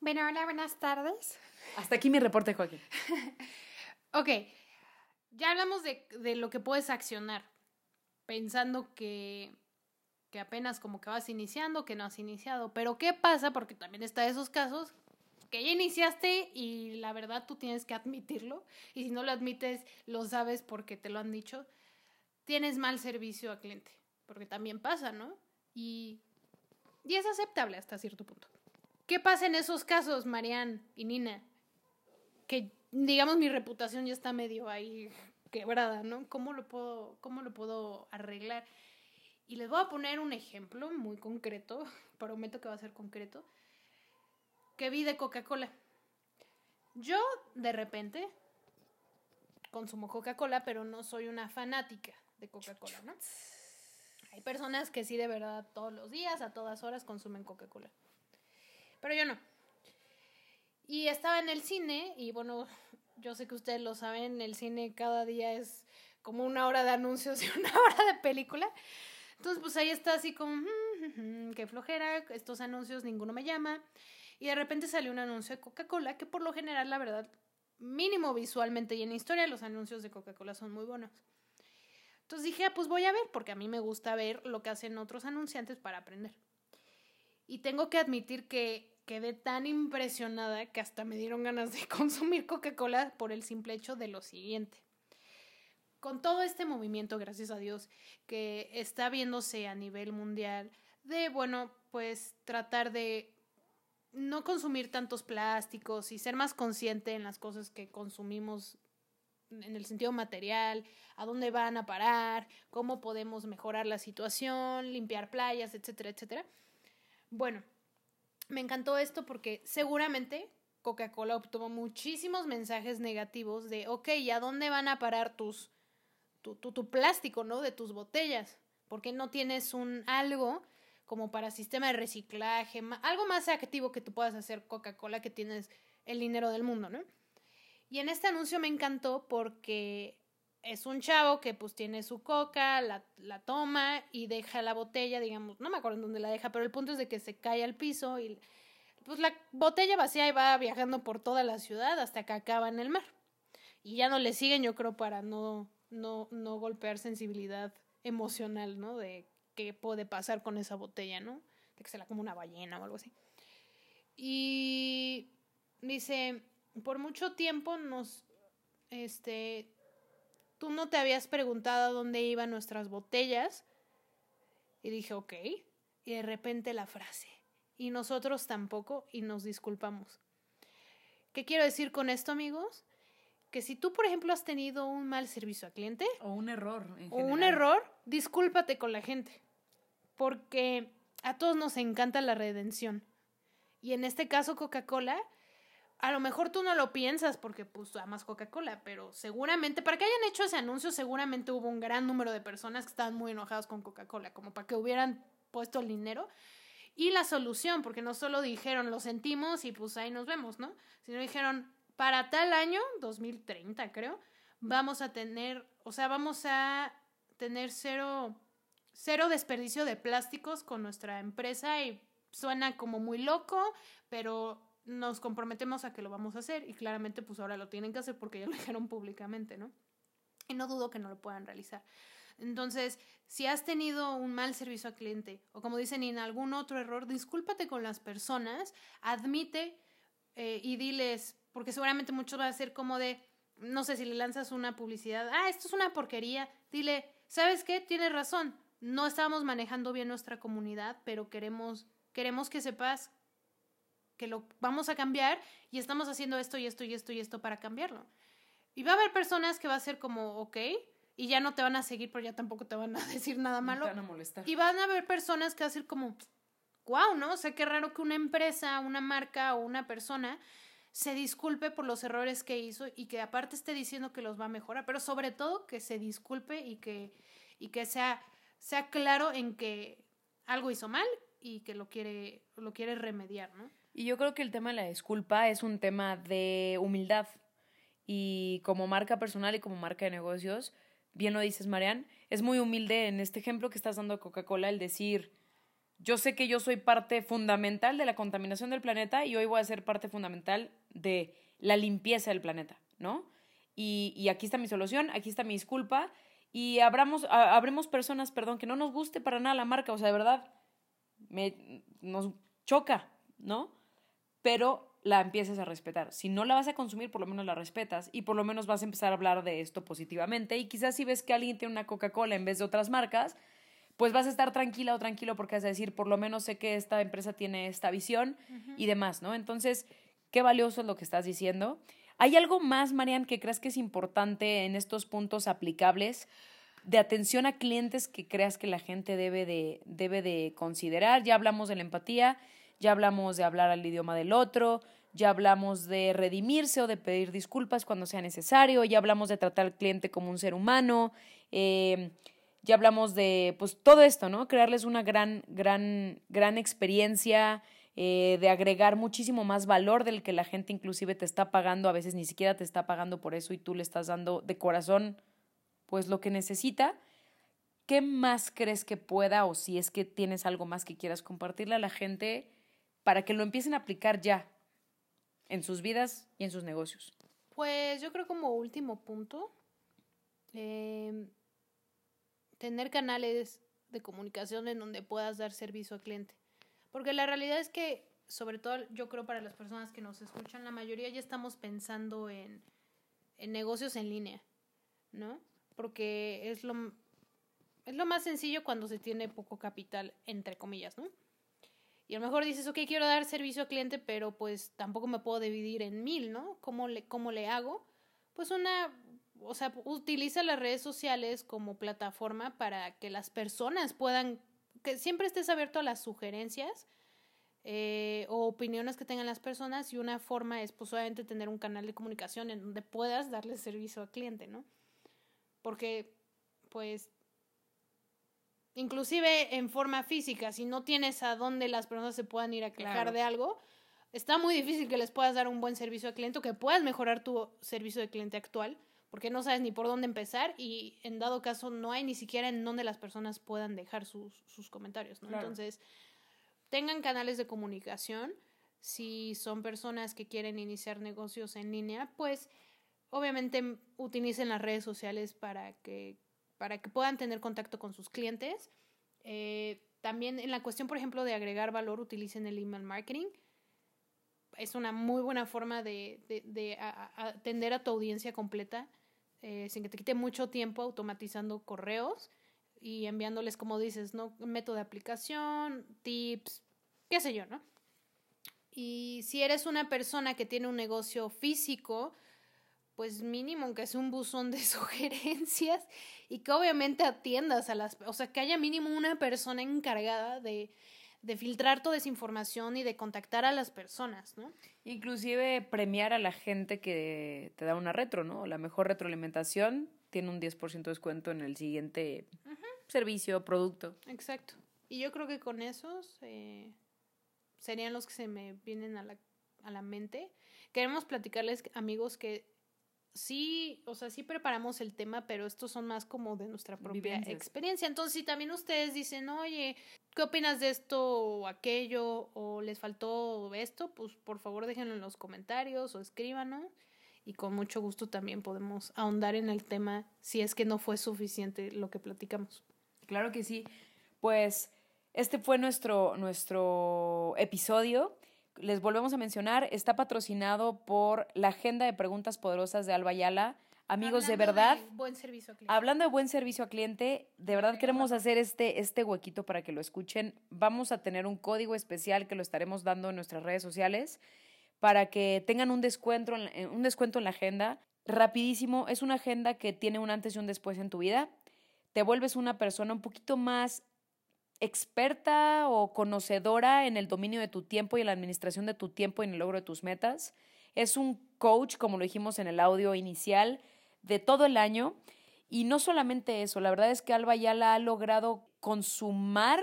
Bueno, hola, buenas tardes. Hasta aquí mi reporte, Joaquín. Ok, ya hablamos de, de lo que puedes accionar, pensando que, que apenas como que vas iniciando, que no has iniciado. Pero ¿qué pasa? Porque también está esos casos que ya iniciaste y la verdad tú tienes que admitirlo. Y si no lo admites, lo sabes porque te lo han dicho. Tienes mal servicio al cliente, porque también pasa, ¿no? Y, y es aceptable hasta cierto punto. ¿Qué pasa en esos casos, Marian y Nina? Que digamos mi reputación ya está medio ahí quebrada, ¿no? ¿Cómo lo puedo, cómo lo puedo arreglar? Y les voy a poner un ejemplo muy concreto, prometo que va a ser concreto, que vi de Coca-Cola. Yo, de repente, consumo Coca-Cola, pero no soy una fanática de Coca-Cola, ¿no? Hay personas que sí, de verdad, todos los días, a todas horas, consumen Coca-Cola. Pero yo no. Y estaba en el cine y bueno, yo sé que ustedes lo saben, el cine cada día es como una hora de anuncios y una hora de película. Entonces, pues ahí está así como, mm, qué flojera, estos anuncios ninguno me llama. Y de repente salió un anuncio de Coca-Cola, que por lo general, la verdad, mínimo visualmente y en historia, los anuncios de Coca-Cola son muy buenos. Entonces dije, ah, pues voy a ver, porque a mí me gusta ver lo que hacen otros anunciantes para aprender. Y tengo que admitir que quedé tan impresionada que hasta me dieron ganas de consumir Coca-Cola por el simple hecho de lo siguiente. Con todo este movimiento, gracias a Dios, que está viéndose a nivel mundial, de, bueno, pues tratar de no consumir tantos plásticos y ser más consciente en las cosas que consumimos en el sentido material, a dónde van a parar, cómo podemos mejorar la situación, limpiar playas, etcétera, etcétera. Bueno, me encantó esto porque seguramente Coca-Cola obtuvo muchísimos mensajes negativos de, ok, ¿y a dónde van a parar tus, tu, tu, tu plástico, ¿no? De tus botellas. ¿Por qué no tienes un algo como para sistema de reciclaje, algo más activo que tú puedas hacer Coca-Cola que tienes el dinero del mundo, ¿no? Y en este anuncio me encantó porque es un chavo que pues tiene su coca, la, la toma y deja la botella, digamos, no me acuerdo en dónde la deja, pero el punto es de que se cae al piso y pues la botella vacía y va viajando por toda la ciudad hasta que acaba en el mar. Y ya no le siguen, yo creo, para no, no, no golpear sensibilidad emocional, ¿no? De qué puede pasar con esa botella, ¿no? De que se la come una ballena o algo así. Y dice, por mucho tiempo nos, este, tú no te habías preguntado a dónde iban nuestras botellas. Y dije, ok. Y de repente la frase, y nosotros tampoco, y nos disculpamos. ¿Qué quiero decir con esto, amigos? Que si tú, por ejemplo, has tenido un mal servicio al cliente O un error. en o un error, discúlpate con la gente. Porque a todos nos encanta la redención. Y en este caso, Coca-Cola, a lo mejor tú no lo piensas porque pues amas Coca-Cola, pero seguramente, para que hayan hecho ese anuncio, seguramente hubo un gran número de personas que estaban muy enojados con Coca-Cola, como para que hubieran puesto el dinero. Y la solución, porque no solo dijeron lo sentimos y pues ahí nos vemos, ¿no? Sino dijeron, para tal año, 2030 creo, vamos a tener, o sea, vamos a tener cero, cero desperdicio de plásticos con nuestra empresa y suena como muy loco, pero nos comprometemos a que lo vamos a hacer y claramente pues ahora lo tienen que hacer porque ya lo dijeron públicamente, ¿no? Y no dudo que no lo puedan realizar. Entonces, si has tenido un mal servicio al cliente o como dicen en algún otro error, discúlpate con las personas, admite eh, y diles, porque seguramente muchos va a ser como de, no sé si le lanzas una publicidad, ah, esto es una porquería, dile, ¿sabes qué? Tienes razón, no estábamos manejando bien nuestra comunidad, pero queremos, queremos que sepas que lo vamos a cambiar y estamos haciendo esto y esto y esto y esto para cambiarlo. Y va a haber personas que va a ser como, ok, y ya no te van a seguir, pero ya tampoco te van a decir nada malo. te van a molestar. Y van a haber personas que van a decir como, wow, ¿no? O sea, qué raro que una empresa, una marca o una persona se disculpe por los errores que hizo y que aparte esté diciendo que los va a mejorar, pero sobre todo que se disculpe y que, y que sea, sea claro en que algo hizo mal y que lo quiere, lo quiere remediar, ¿no? Y yo creo que el tema de la disculpa es un tema de humildad. Y como marca personal y como marca de negocios, bien lo dices, Marian, es muy humilde en este ejemplo que estás dando a Coca-Cola el decir, yo sé que yo soy parte fundamental de la contaminación del planeta y hoy voy a ser parte fundamental de la limpieza del planeta, ¿no? Y, y aquí está mi solución, aquí está mi disculpa y abramos, a- personas, perdón, que no nos guste para nada la marca, o sea, de verdad, me, nos choca, ¿no? Pero la empieces a respetar. Si no la vas a consumir, por lo menos la respetas y por lo menos vas a empezar a hablar de esto positivamente. Y quizás si ves que alguien tiene una Coca-Cola en vez de otras marcas, pues vas a estar tranquila o tranquilo porque vas a decir, por lo menos sé que esta empresa tiene esta visión y demás, ¿no? Entonces, qué valioso es lo que estás diciendo. ¿Hay algo más, Marian, que creas que es importante en estos puntos aplicables de atención a clientes que creas que la gente debe de, debe de considerar? Ya hablamos de la empatía, ya hablamos de hablar al idioma del otro, ya hablamos de redimirse o de pedir disculpas cuando sea necesario, ya hablamos de tratar al cliente como un ser humano, eh, ya hablamos de pues todo esto, ¿no? Crearles una gran, gran, gran experiencia, eh, de agregar muchísimo más valor del que la gente inclusive te está pagando, a veces ni siquiera te está pagando por eso y tú le estás dando de corazón pues lo que necesita. ¿Qué más crees que pueda o si es que tienes algo más que quieras compartirle a la gente para que lo empiecen a aplicar ya en sus vidas y en sus negocios? Pues yo creo como último punto, eh, tener canales de comunicación en donde puedas dar servicio al cliente. Porque la realidad es que, sobre todo yo creo para las personas que nos escuchan, la mayoría ya estamos pensando en, en negocios en línea, ¿no? Porque es lo, es lo más sencillo cuando se tiene poco capital, entre comillas, ¿no? Y a lo mejor dices, ok, quiero dar servicio al cliente, pero pues tampoco me puedo dividir en mil, ¿no? ¿Cómo le, cómo le hago? Pues una, o sea, utiliza las redes sociales como plataforma para que las personas puedan, que siempre estés abierto a las sugerencias eh, o opiniones que tengan las personas y una forma es pues obviamente tener un canal de comunicación en donde puedas darle servicio al cliente, ¿no? Porque pues inclusive en forma física, si no tienes a dónde las personas se puedan ir a quejar Claro. de algo, está muy difícil que les puedas dar un buen servicio al cliente o que puedas mejorar tu servicio de cliente actual, porque no sabes ni por dónde empezar y en dado caso no hay ni siquiera en dónde las personas puedan dejar sus, sus comentarios, ¿no? Claro. Entonces, tengan canales de comunicación. Si son personas que quieren iniciar negocios en línea, pues obviamente utilicen las redes sociales para que, para que puedan tener contacto con sus clientes. Eh, también en la cuestión, por ejemplo, de agregar valor, utilicen el email marketing. Es una muy buena forma de, atender a tu audiencia completa eh, sin que te quite mucho tiempo automatizando correos y enviándoles, como dices, ¿no? Método de aplicación, tips, qué sé yo, ¿no? Y si eres una persona que tiene un negocio físico, pues mínimo que sea un buzón de sugerencias y que obviamente atiendas a las, o sea, que haya mínimo una persona encargada de, de filtrar toda esa información y de contactar a las personas, ¿no? Inclusive premiar a la gente que te da una retro, ¿no? La mejor retroalimentación tiene un 10% de descuento en el siguiente servicio, producto. Exacto. Y yo creo que con esos eh, serían los que se me vienen a la, a la mente. Queremos platicarles, amigos, que sí, o sea, sí preparamos el tema, pero estos son más como de nuestra propia Vivencias. experiencia. Entonces, si también ustedes dicen, oye, ¿qué opinas de esto o aquello? ¿O les faltó esto? Pues por favor déjenlo en los comentarios o escríbanos. Y con mucho gusto también podemos ahondar en el tema si es que no fue suficiente lo que platicamos. Claro que sí. Pues este fue nuestro, nuestro episodio. Les volvemos a mencionar, está patrocinado por la Agenda de Preguntas Poderosas de Alba Ayala. Amigos, de verdad, buen servicio. Hablando de buen servicio a cliente, de verdad queremos hacer este, este huequito para que lo escuchen. Vamos a tener un código especial que lo estaremos dando en nuestras redes sociales para que tengan un descuento en, eh, un descuento en la agenda. Rapidísimo, es una agenda que tiene un antes y un después en tu vida. Te vuelves una persona un poquito más experta o conocedora en el dominio de tu tiempo y en la administración de tu tiempo y en el logro de tus metas. Es un coach, como lo dijimos en el audio inicial, de todo el año. Y no solamente eso, la verdad es que Alba ya la ha logrado consumar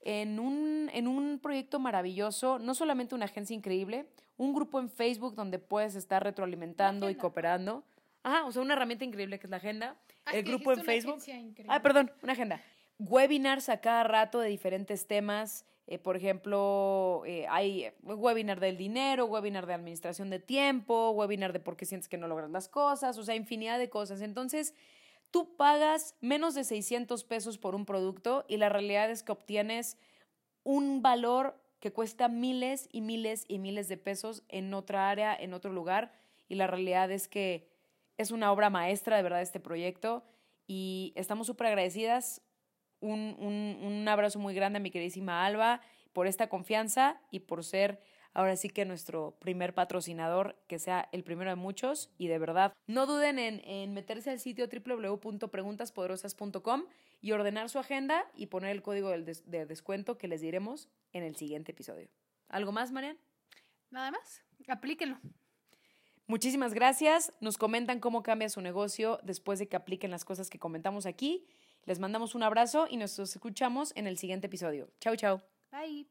en un, en un proyecto maravilloso, no solamente una agencia increíble, un grupo en Facebook donde puedes estar retroalimentando y cooperando. Ajá, o sea, una herramienta increíble que es la agenda. Ah, el grupo en Facebook. Ah, perdón, una agenda. Webinars a cada rato de diferentes temas. Eh, por ejemplo, eh, hay webinar del dinero, webinar de administración de tiempo, webinar de por qué sientes que no logras las cosas, o sea, infinidad de cosas. Entonces, tú pagas menos de 600 pesos por un producto y la realidad es que obtienes un valor que cuesta miles y miles y miles de pesos en otra área, en otro lugar. Y la realidad es que es una obra maestra de verdad este proyecto y estamos súper agradecidas. Un, un, un abrazo muy grande a mi queridísima Alba por esta confianza y por ser ahora sí que nuestro primer patrocinador, que sea el primero de muchos. Y de verdad, no duden en, en meterse al sitio www.preguntaspoderosas.com y ordenar su agenda y poner el código del des- de descuento que les diremos en el siguiente episodio. ¿Algo más, Marian? Nada más, aplíquenlo. Muchísimas gracias. Nos comentan cómo cambia su negocio después de que apliquen las cosas que comentamos aquí. Les mandamos un abrazo y nos escuchamos en el siguiente episodio. Chau, chau. Bye.